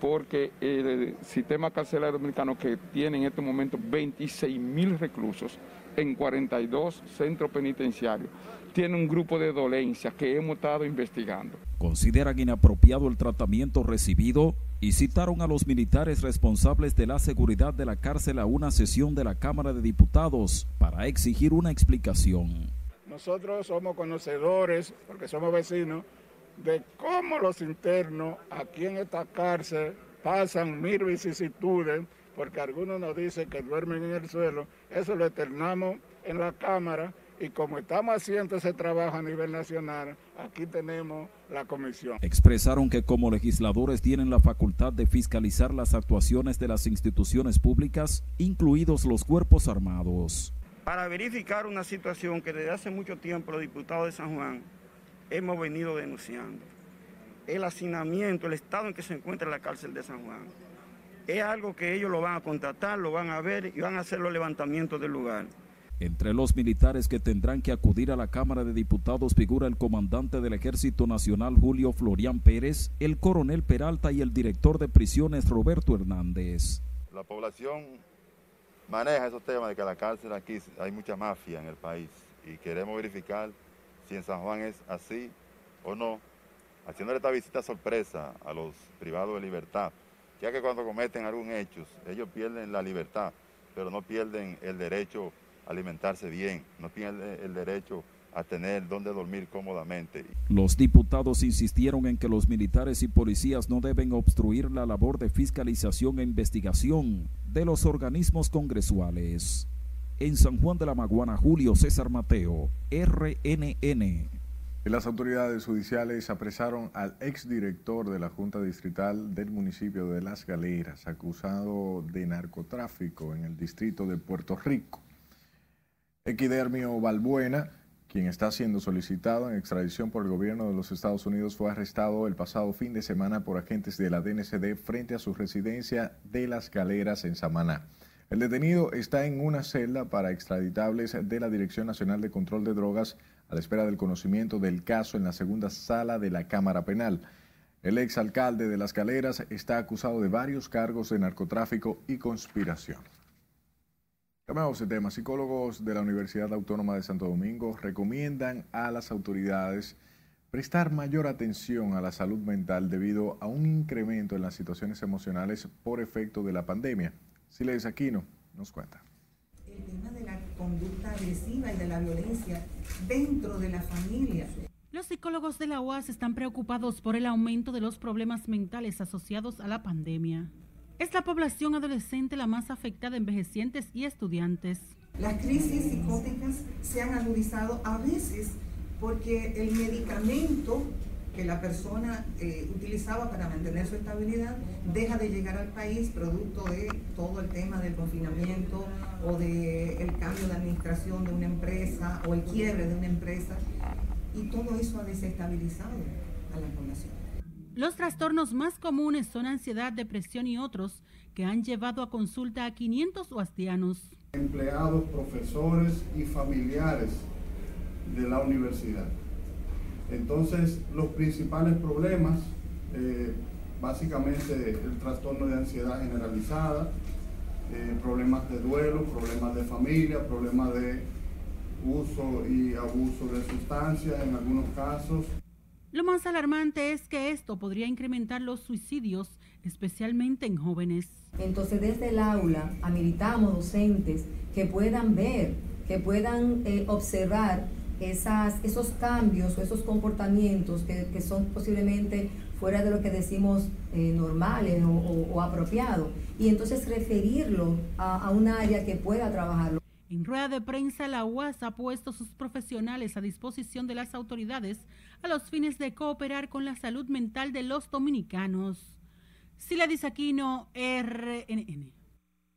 porque el sistema carcelario dominicano que tiene en este momento 26 mil reclusos en 42 centros penitenciarios, tiene un grupo de dolencias que hemos estado investigando. Consideran inapropiado el tratamiento recibido y citaron a los militares responsables de la seguridad de la cárcel a una sesión de la Cámara de Diputados para exigir una explicación. Nosotros somos conocedores, porque somos vecinos, de cómo los internos aquí en esta cárcel pasan mil vicisitudes, porque algunos nos dicen que duermen en el suelo, eso lo eternamos en la Cámara y como estamos haciendo ese trabajo a nivel nacional, aquí tenemos la comisión. Expresaron que como legisladores tienen la facultad de fiscalizar las actuaciones de las instituciones públicas, incluidos los cuerpos armados. Para verificar una situación que desde hace mucho tiempo los diputados de San Juan hemos venido denunciando. El hacinamiento, el estado en que se encuentra la cárcel de San Juan. Es algo que ellos lo van a contratar, lo van a ver y van a hacer los levantamientos del lugar. Entre los militares que tendrán que acudir a la Cámara de Diputados figura el comandante del Ejército Nacional Julio Florián Pérez, el coronel Peralta y el director de prisiones Roberto Hernández. La población maneja esos temas de que la cárcel aquí hay mucha mafia en el país y queremos verificar si en San Juan es así o no, haciéndole esta visita sorpresa a los privados de libertad, ya que cuando cometen algún hecho, ellos pierden la libertad, pero no pierden el derecho alimentarse bien, no tiene el derecho a tener donde dormir cómodamente. Los diputados insistieron en que los militares y policías no deben obstruir la labor de fiscalización e investigación de los organismos congresuales. En San Juan de la Maguana, Julio César Mateo, RNN. Las autoridades judiciales apresaron al exdirector de la Junta Distrital del municipio de Las Galeras, acusado de narcotráfico en el distrito de Puerto Rico. Equidermio Balbuena, quien está siendo solicitado en extradición por el gobierno de los Estados Unidos, fue arrestado el pasado fin de semana por agentes de la DNCD frente a su residencia de Las Galeras en Samaná. El detenido está en una celda para extraditables de la Dirección Nacional de Control de Drogas a la espera del conocimiento del caso en la segunda sala de la Cámara Penal. El exalcalde de Las Galeras está acusado de varios cargos de narcotráfico y conspiración. Cambiamos de tema. Psicólogos de la Universidad Autónoma de Santo Domingo recomiendan a las autoridades prestar mayor atención a la salud mental debido a un incremento en las situaciones emocionales por efecto de la pandemia. Siles Aquino nos cuenta. El tema de la conducta agresiva y de la violencia dentro de la familia. Los psicólogos de la UAS están preocupados por el aumento de los problemas mentales asociados a la pandemia. Es la población adolescente la más afectada, envejecientes y estudiantes. Las crisis psicóticas se han agudizado a veces porque el medicamento que la persona eh, utilizaba para mantener su estabilidad deja de llegar al país producto de todo el tema del confinamiento o del el cambio de administración de una empresa o el quiebre de una empresa y todo eso ha desestabilizado a la población. Los trastornos más comunes son ansiedad, depresión y otros que han llevado a consulta a 500 huastianos. Empleados, profesores y familiares de la universidad. Entonces, los principales problemas, eh, básicamente el trastorno de ansiedad generalizada, eh, problemas de duelo, problemas de familia, problemas de uso y abuso de sustancias en algunos casos. Lo más alarmante es que esto podría incrementar los suicidios, especialmente en jóvenes. Entonces desde el aula habilitamos docentes que puedan ver que puedan eh, observar esas, esos cambios o esos comportamientos que, son posiblemente fuera de lo que decimos eh, normales o, apropiados, y entonces referirlo a, a un área que pueda trabajarlo. En rueda de prensa, la UAS ha puesto sus profesionales a disposición de las autoridades a los fines de cooperar con la salud mental de los dominicanos. Sila Disaquino, RNN.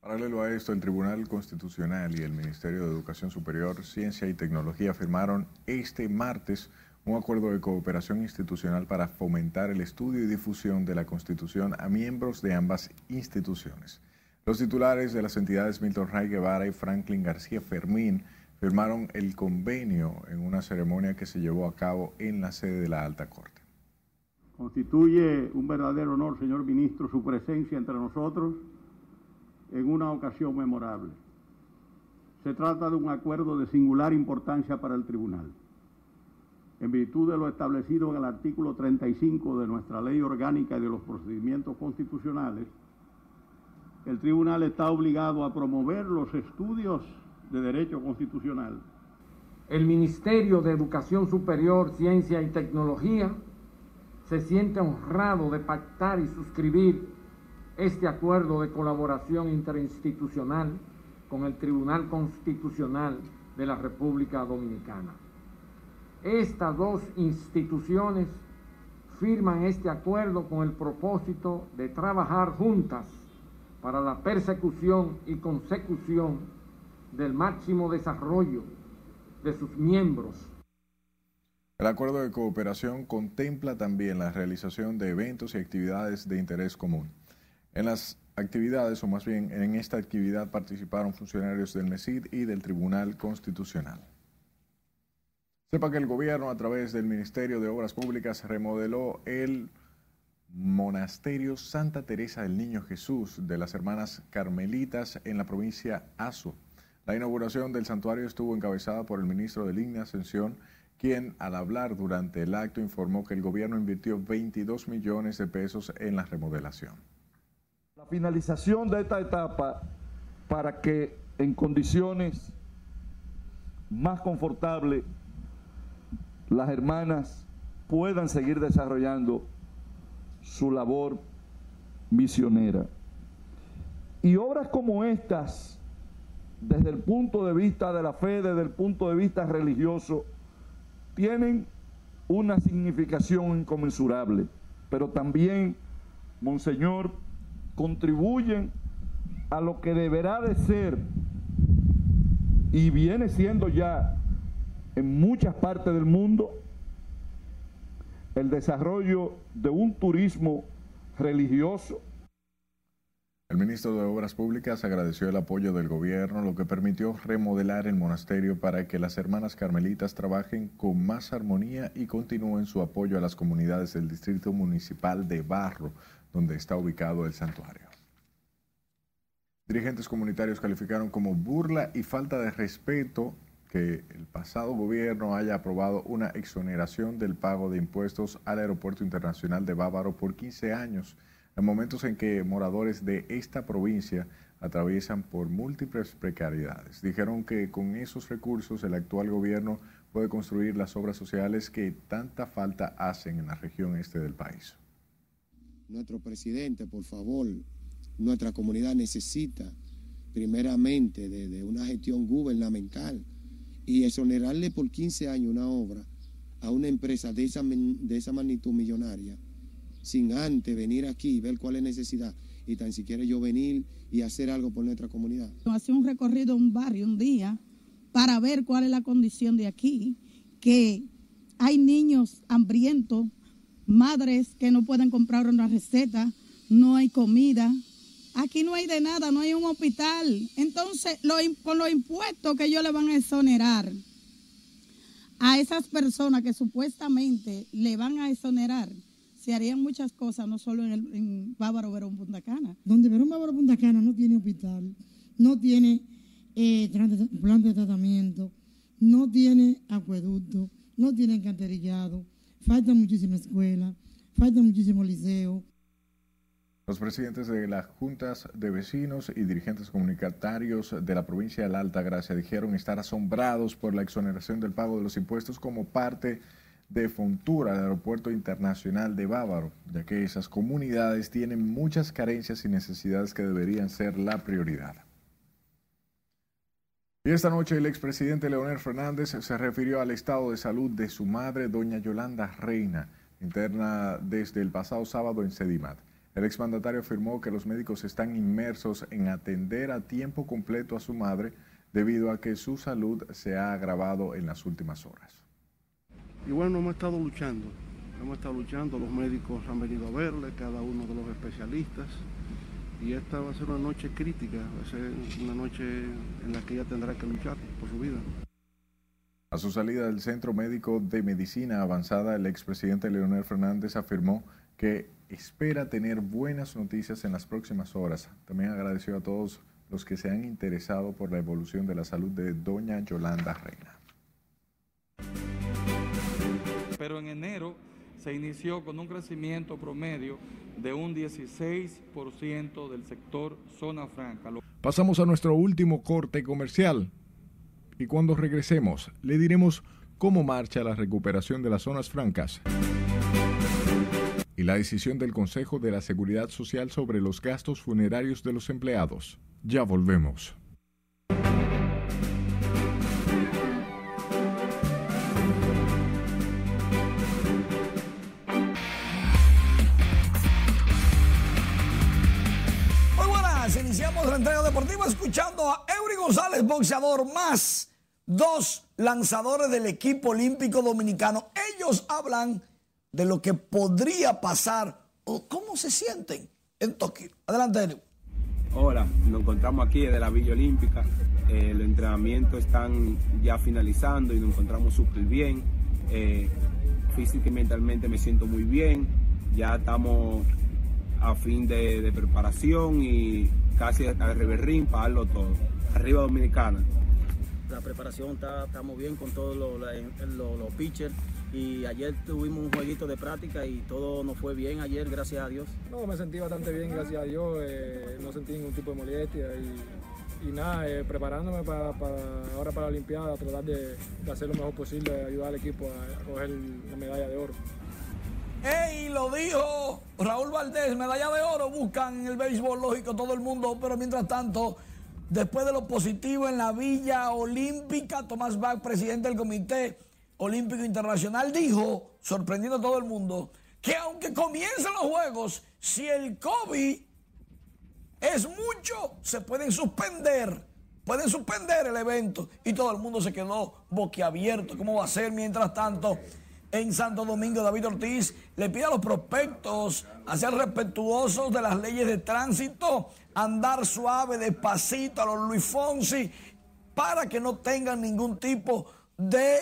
Paralelo a esto, el Tribunal Constitucional y el Ministerio de Educación Superior, Ciencia y Tecnología firmaron este martes un acuerdo de cooperación institucional para fomentar el estudio y difusión de la Constitución a miembros de ambas instituciones. Los titulares de las entidades Milton Ray Guevara y Franklin García Fermín firmaron el convenio en una ceremonia que se llevó a cabo en la sede de la Alta Corte. Constituye un verdadero honor, señor ministro, su presencia entre nosotros en una ocasión memorable. Se trata de un acuerdo de singular importancia para el tribunal. En virtud de lo establecido en el artículo 35 de nuestra ley orgánica y de los procedimientos constitucionales, el tribunal está obligado a promover los estudios de derecho constitucional. El Ministerio de Educación Superior, Ciencia y Tecnología se siente honrado de pactar y suscribir este acuerdo de colaboración interinstitucional con el Tribunal Constitucional de la República Dominicana. Estas dos instituciones firman este acuerdo con el propósito de trabajar juntas para la persecución y consecución del máximo desarrollo de sus miembros. El acuerdo de cooperación contempla también la realización de eventos y actividades de interés común. En las actividades, o más bien en esta actividad, participaron funcionarios del MESID y del Tribunal Constitucional. Sepa que el gobierno, a través del Ministerio de Obras Públicas, remodeló el Monasterio Santa Teresa del Niño Jesús de las Hermanas Carmelitas en la provincia Azo. La inauguración del santuario estuvo encabezada por el ministro de Línea Ascensión, quien al hablar durante el acto informó que el gobierno invirtió 22 millones de pesos en la remodelación finalización de esta etapa para que en condiciones más confortables las hermanas puedan seguir desarrollando su labor misionera. Y obras como estas, desde el punto de vista de la fe, desde el punto de vista religioso, tienen una significación inconmensurable, pero también, Monseñor, contribuyen a lo que deberá de ser y viene siendo ya en muchas partes del mundo el desarrollo de un turismo religioso. El ministro de Obras Públicas agradeció el apoyo del gobierno, lo que permitió remodelar el monasterio para que las hermanas carmelitas trabajen con más armonía y continúen su apoyo a las comunidades del Distrito Municipal de Barro, donde está ubicado el santuario. Dirigentes comunitarios calificaron como burla y falta de respeto que el pasado gobierno haya aprobado una exoneración del pago de impuestos al Aeropuerto Internacional de Bávaro por 15 años, en momentos en que moradores de esta provincia atraviesan por múltiples precariedades. Dijeron que con esos recursos el actual gobierno puede construir las obras sociales que tanta falta hacen en la región este del país nuestro presidente, por favor, nuestra comunidad necesita primeramente de, una gestión gubernamental y exonerarle por 15 años una obra a una empresa de esa, de esa magnitud millonaria, sin antes venir aquí y ver cuál es necesidad y tan siquiera yo venir y hacer algo por nuestra comunidad. Hacer un recorrido a un barrio un día para ver cuál es la condición de aquí, que hay niños hambrientos madres que no pueden comprar una receta, no hay comida. Aquí no hay de nada, no hay un hospital. Entonces, con los impuestos que ellos le van a exonerar a esas personas que supuestamente le van a exonerar, se harían muchas cosas, no solo en, el, en Bávaro Verón Punta Cana. Donde Verón Bávaro Punta Cana no tiene hospital, no tiene eh, plan de tratamiento, no tiene acueducto, no tiene encanterillado falta muchísima escuela, falta muchísimo liceo. Los presidentes de las juntas de vecinos y dirigentes comunitarios de la provincia de la Alta Gracia dijeron estar asombrados por la exoneración del pago de los impuestos como parte de Fontura, del Aeropuerto Internacional de Bávaro, ya que esas comunidades tienen muchas carencias y necesidades que deberían ser la prioridad. Y esta noche el expresidente Leonel Fernández se refirió al estado de salud de su madre, doña Yolanda Reina, interna desde el pasado sábado en Sedimat. El exmandatario afirmó que los médicos están inmersos en atender a tiempo completo a su madre debido a que su salud se ha agravado en las últimas horas. Y bueno, hemos estado luchando, hemos estado luchando, los médicos han venido a verle, cada uno de los especialistas, y esta va a ser una noche crítica, va a ser una noche en la que ella tendrá que luchar por su vida. A su salida del Centro Médico de Medicina Avanzada, el expresidente Leonel Fernández afirmó que espera tener buenas noticias en las próximas horas. También agradeció a todos los que se han interesado por la evolución de la salud de doña Yolanda Reina. Pero en enero se inició con un crecimiento promedio de un 16% del sector zona franca. Pasamos a nuestro último corte comercial y cuando regresemos le diremos cómo marcha la recuperación de las zonas francas y la decisión del Consejo de la Seguridad Social sobre los gastos funerarios de los empleados. Ya volvemos. Escuchando a Eury González, boxeador más dos lanzadores del equipo olímpico dominicano. Ellos hablan de lo que podría pasar o cómo se sienten en Tokio. Adelante, Enio. Hola, nos encontramos aquí desde la Villa Olímpica. Eh, los entrenamientos están ya finalizando y nos encontramos súper bien. Eh, física y mentalmente me siento muy bien. Ya estamos a fin de preparación y casi al reverrín para darlo todo. Arriba Dominicana. La preparación está, estamos bien con todos los, los, los pitchers y ayer tuvimos un jueguito de práctica y todo nos fue bien ayer, gracias a Dios. No, me sentí bastante bien, gracias a Dios, eh, no sentí ningún tipo de molestia y, y nada, eh, preparándome para, para, ahora para la Olimpiada, tratar de, de, hacer lo mejor posible, ayudar al equipo a, a coger la medalla de oro. ¡Ey! Lo dijo Raúl Valdés, medalla de oro, buscan en el béisbol, lógico, todo el mundo, pero mientras tanto... Después de lo positivo en la Villa Olímpica, Tomás Bach, presidente del Comité Olímpico Internacional, dijo, sorprendiendo a todo el mundo, que aunque comiencen los Juegos, si el COVID es mucho, se pueden suspender. Pueden suspender el evento. Y todo el mundo se quedó boquiabierto. ¿Cómo va a ser? Mientras tanto, en Santo Domingo, David Ortiz le pide a los prospectos a ser respetuosos de las leyes de tránsito, andar suave, despacito a los Luis Fonsi, para que no tengan ningún tipo de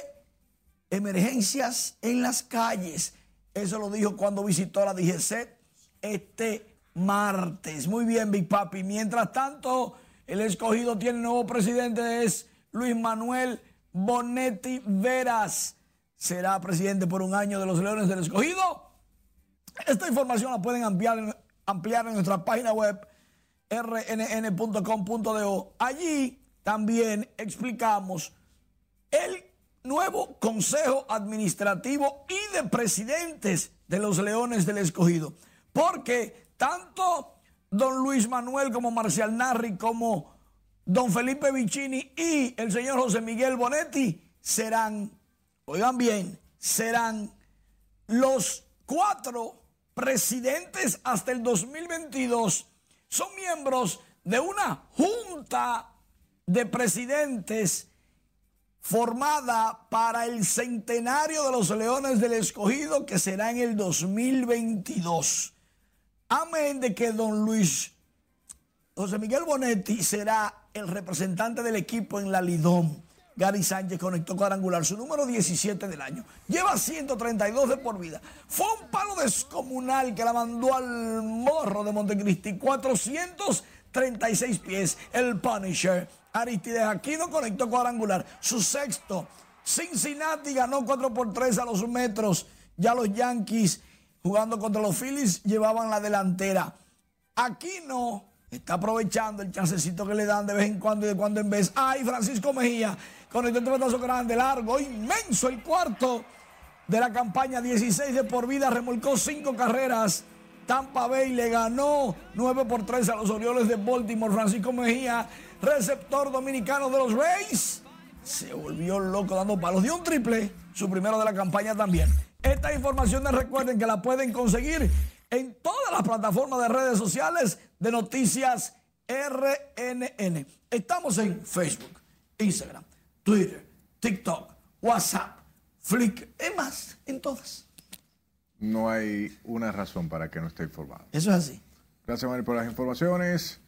emergencias en las calles. Eso lo dijo cuando visitó la DGC este martes. Muy bien, Big Papi. Mientras tanto, el escogido tiene nuevo presidente, es Luis Manuel Bonetti Veras. Será presidente por un año de los Leones del Escogido. Esta información la pueden ampliar, ampliar en nuestra página web rnn.com.do. Allí también explicamos el nuevo Consejo Administrativo y de Presidentes de los Leones del Escogido. Porque tanto don Luis Manuel como Marcial Narri como don Felipe Vicini y el señor José Miguel Bonetti serán, oigan bien, serán los cuatro presidentes hasta el 2022 son miembros de una junta de presidentes formada para el centenario de los Leones del Escogido que será en el 2022. Amén de que don Luis José Miguel Bonetti será el representante del equipo en la Lidón. Gary Sánchez conectó cuadrangular, su número 17 del año. Lleva 132 de por vida. Fue un palo descomunal que la mandó al morro de Montecristi. 436 pies. El Punisher. Aristides Aquino conectó cuadrangular. Su sexto. Cincinnati ganó 4 por 3 a los metros. Ya los Yankees jugando contra los Phillies llevaban la delantera. Aquí no. Está aprovechando el chancecito que le dan de vez en cuando y de cuando en vez. ¡Ay, Francisco Mejía! Con el batazo grande, largo, inmenso el cuarto de la campaña 16 de por vida. Remolcó cinco carreras. Tampa Bay le ganó 9 por 3 a los Orioles de Baltimore. Francisco Mejía, receptor dominicano de los Rays, se volvió loco dando palos. Dio un triple, su primero de la campaña también. Estas informaciones recuerden que la pueden conseguir en todas las plataformas de redes sociales de Noticias RNN. Estamos en Facebook, Instagram, Twitter, TikTok, WhatsApp, Flickr, es más, en todas. No hay una razón para que no esté informado. Eso es así. Gracias, Mari, por las informaciones.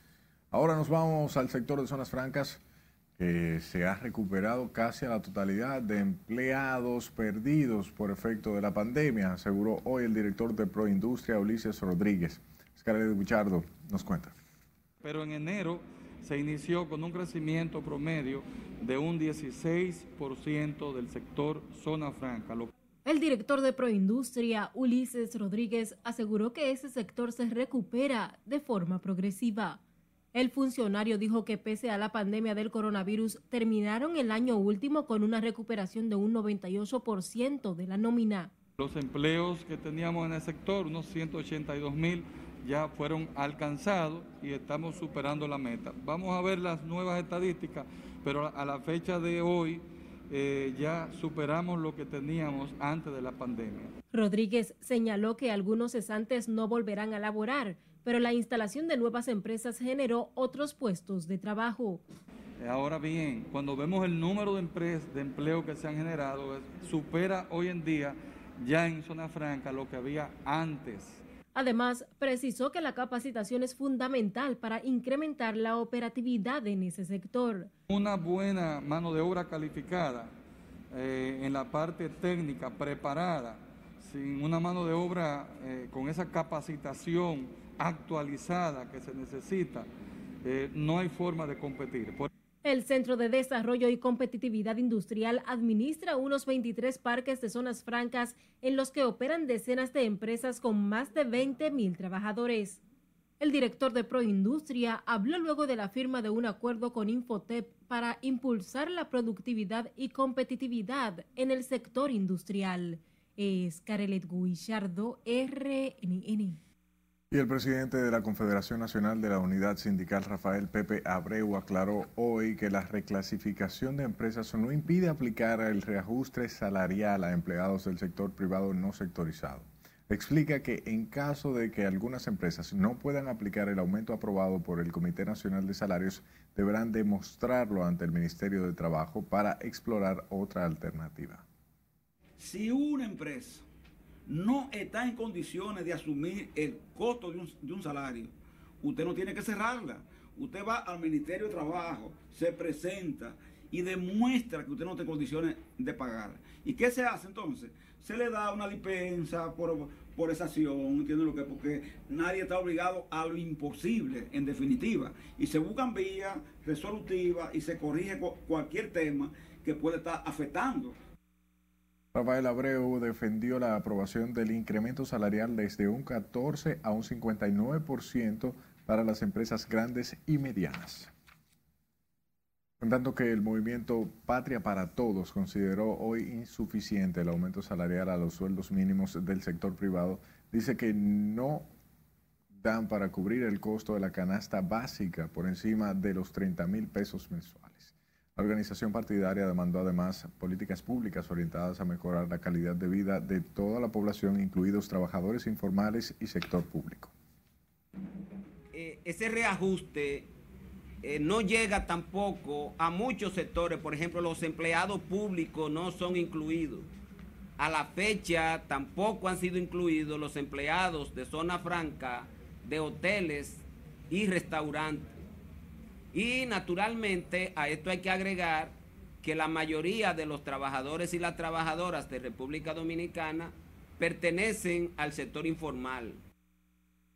Ahora nos vamos al sector de zonas francas, que se ha recuperado casi a la totalidad de empleados perdidos por efecto de la pandemia, aseguró hoy el director de Proindustria, Ulises Rodríguez. Scarlett Buchardo nos cuenta. Pero en enero se inició con un crecimiento promedio de un 16% del sector zona franca. El director de Proindustria, Ulises Rodríguez, aseguró que ese sector se recupera de forma progresiva. El funcionario dijo que pese a la pandemia del coronavirus, terminaron el año último con una recuperación de un 98% de la nómina. Los empleos que teníamos en el sector, unos 182 mil, ya fueron alcanzados y estamos superando la meta. Vamos a ver las nuevas estadísticas, pero a la fecha de hoy eh, ya superamos lo que teníamos antes de la pandemia. Rodríguez señaló que algunos cesantes no volverán a laborar, pero la instalación de nuevas empresas generó otros puestos de trabajo. Ahora bien, cuando vemos el número de, empresas, de empleo que se han generado, supera hoy en día ya en zona franca lo que había antes. Además, precisó que la capacitación es fundamental para incrementar la operatividad en ese sector. Una buena mano de obra calificada eh, en la parte técnica, preparada, sin una mano de obra eh, con esa capacitación actualizada que se necesita, eh, no hay forma de competir. El Centro de Desarrollo y Competitividad Industrial administra unos 23 parques de zonas francas en los que operan decenas de empresas con más de 20 mil trabajadores. El director de Proindustria habló luego de la firma de un acuerdo con Infotep para impulsar la productividad y competitividad en el sector industrial. Es Carelet Guillardo, RNN. Y el presidente de la Confederación Nacional de la Unidad Sindical, Rafael Pepe Abreu, aclaró hoy que la reclasificación de empresas no impide aplicar el reajuste salarial a empleados del sector privado no sectorizado. Explica que en caso de que algunas empresas no puedan aplicar el aumento aprobado por el Comité Nacional de Salarios, deberán demostrarlo ante el Ministerio de Trabajo para explorar otra alternativa. Si una empresa no está en condiciones de asumir el costo de un, salario, usted no tiene que cerrarla. Usted va al Ministerio de Trabajo, se presenta y demuestra que usted no tiene condiciones de pagar. ¿Y qué se hace entonces? Se le da una dispensa por, por esa acción, ¿entiende lo que? Porque nadie está obligado a lo imposible, en definitiva. Y se buscan vías resolutivas y se corrige cualquier tema que pueda estar afectando Rafael Abreu defendió la aprobación del incremento salarial desde un 14 a un 59% para las empresas grandes y medianas. En tanto que el movimiento Patria para Todos consideró hoy insuficiente el aumento salarial a los sueldos mínimos del sector privado, dice que no dan para cubrir el costo de la canasta básica por encima de los 30 mil pesos mensuales. La organización partidaria demandó además políticas públicas orientadas a mejorar la calidad de vida de toda la población, incluidos trabajadores informales y sector público. Eh, ese reajuste eh, no llega tampoco a muchos sectores, por ejemplo, los empleados públicos no son incluidos. A la fecha tampoco han sido incluidos los empleados de zona franca, de hoteles y restaurantes. Y naturalmente a esto hay que agregar que la mayoría de los trabajadores y las trabajadoras de República Dominicana pertenecen al sector informal.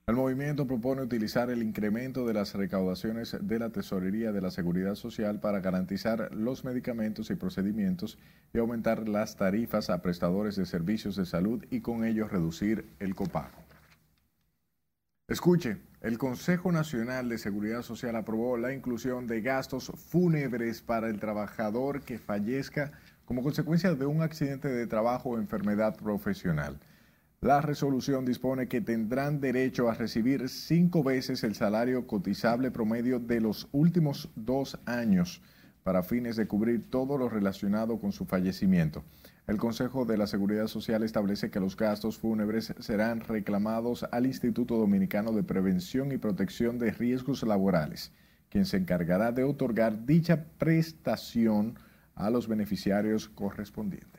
El movimiento propone utilizar el incremento de las recaudaciones de la Tesorería de la Seguridad Social para garantizar los medicamentos y procedimientos y aumentar las tarifas a prestadores de servicios de salud y con ello reducir el copago. Escuche, el Consejo Nacional de Seguridad Social aprobó la inclusión de gastos fúnebres para el trabajador que fallezca como consecuencia de un accidente de trabajo o enfermedad profesional. La resolución dispone que tendrán derecho a recibir cinco veces el salario cotizable promedio de los últimos dos años para fines de cubrir todo lo relacionado con su fallecimiento. El Consejo de la Seguridad Social establece que los gastos fúnebres serán reclamados al Instituto Dominicano de Prevención y Protección de Riesgos Laborales, quien se encargará de otorgar dicha prestación a los beneficiarios correspondientes.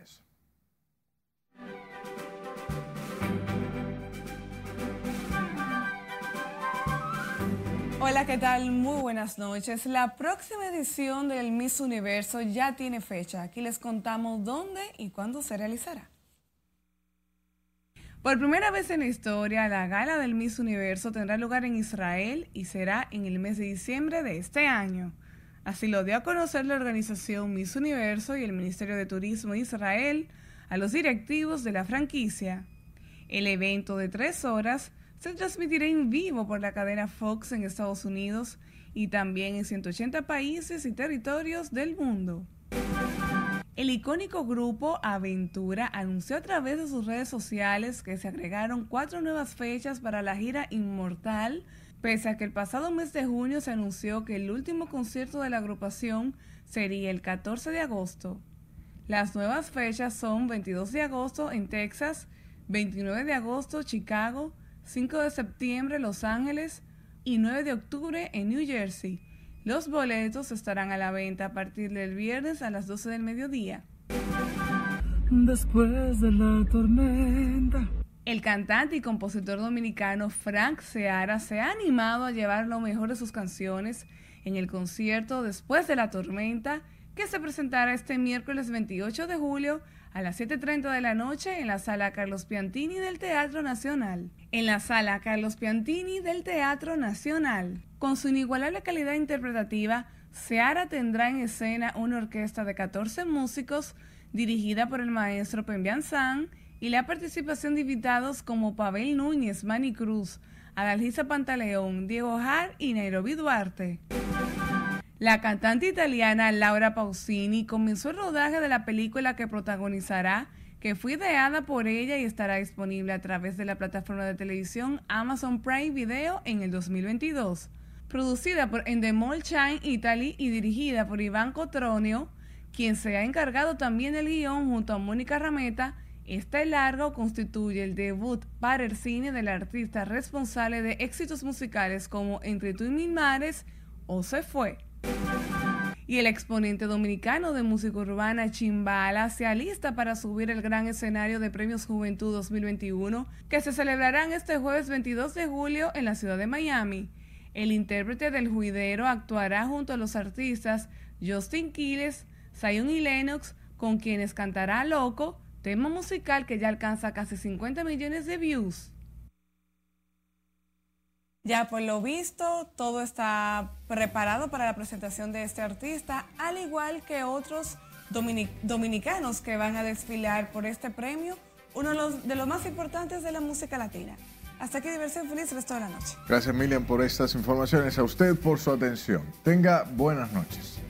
Hola, ¿qué tal? Muy buenas noches. La próxima edición del Miss Universo ya tiene fecha. Aquí les contamos dónde y cuándo se realizará. Por primera vez en la historia, la gala del Miss Universo tendrá lugar en Israel y será en el mes de diciembre de este año. Así lo dio a conocer la organización Miss Universo y el Ministerio de Turismo de Israel a los directivos de la franquicia. El evento de tres horas se transmitirá en vivo por la cadena Fox en Estados Unidos y también en 180 países y territorios del mundo. El icónico grupo Aventura anunció a través de sus redes sociales que se agregaron cuatro nuevas fechas para la gira Inmortal, pese a que el pasado mes de junio se anunció que el último concierto de la agrupación sería el 14 de agosto. Las nuevas fechas son 22 de agosto en Texas, 29 de agosto Chicago, 5 de septiembre Los Ángeles y 9 de octubre en New Jersey. Los boletos estarán a la venta a partir del viernes a las 12 del mediodía. Después de la tormenta. El cantante y compositor dominicano Frank Seara se ha animado a llevar lo mejor de sus canciones en el concierto Después de la tormenta que se presentará este miércoles 28 de julio a las 7.30 de la noche en la sala Carlos Piantini del Teatro Nacional. En la sala Carlos Piantini del Teatro Nacional. Con su inigualable calidad interpretativa, Seara tendrá en escena una orquesta de 14 músicos dirigida por el maestro Pembian San y la participación de invitados como Pavel Núñez, Manny Cruz, Adalgisa Pantaleón, Diego Har y Nairobi Duarte. La cantante italiana Laura Pausini comenzó el rodaje de la película que protagonizará, que fue ideada por ella y estará disponible a través de la plataforma de televisión Amazon Prime Video en el 2022. Producida por Endemol Shine Italy y dirigida por Iván Cotronio, quien se ha encargado también del guion junto a Mónica Rameta, este largo constituye el debut para el cine del artista responsable de éxitos musicales como Entre tú y mil mares o Se fue. Y el exponente dominicano de música urbana Chimbala se alista para subir el gran escenario de Premios Juventud 2021 que se celebrarán este jueves 22 de julio en la ciudad de Miami. El intérprete del juidero actuará junto a los artistas Justin Quiles, Zion y Lennox, con quienes cantará Loco, tema musical que ya alcanza casi 50 millones de views. Ya por lo visto, todo está preparado para la presentación de este artista, al igual que otros dominicanos que van a desfilar por este premio, uno de los, más importantes de la música latina. Hasta aquí, diversión feliz resto de la noche. Gracias, Miriam, por estas informaciones. A usted por su atención. Tenga buenas noches.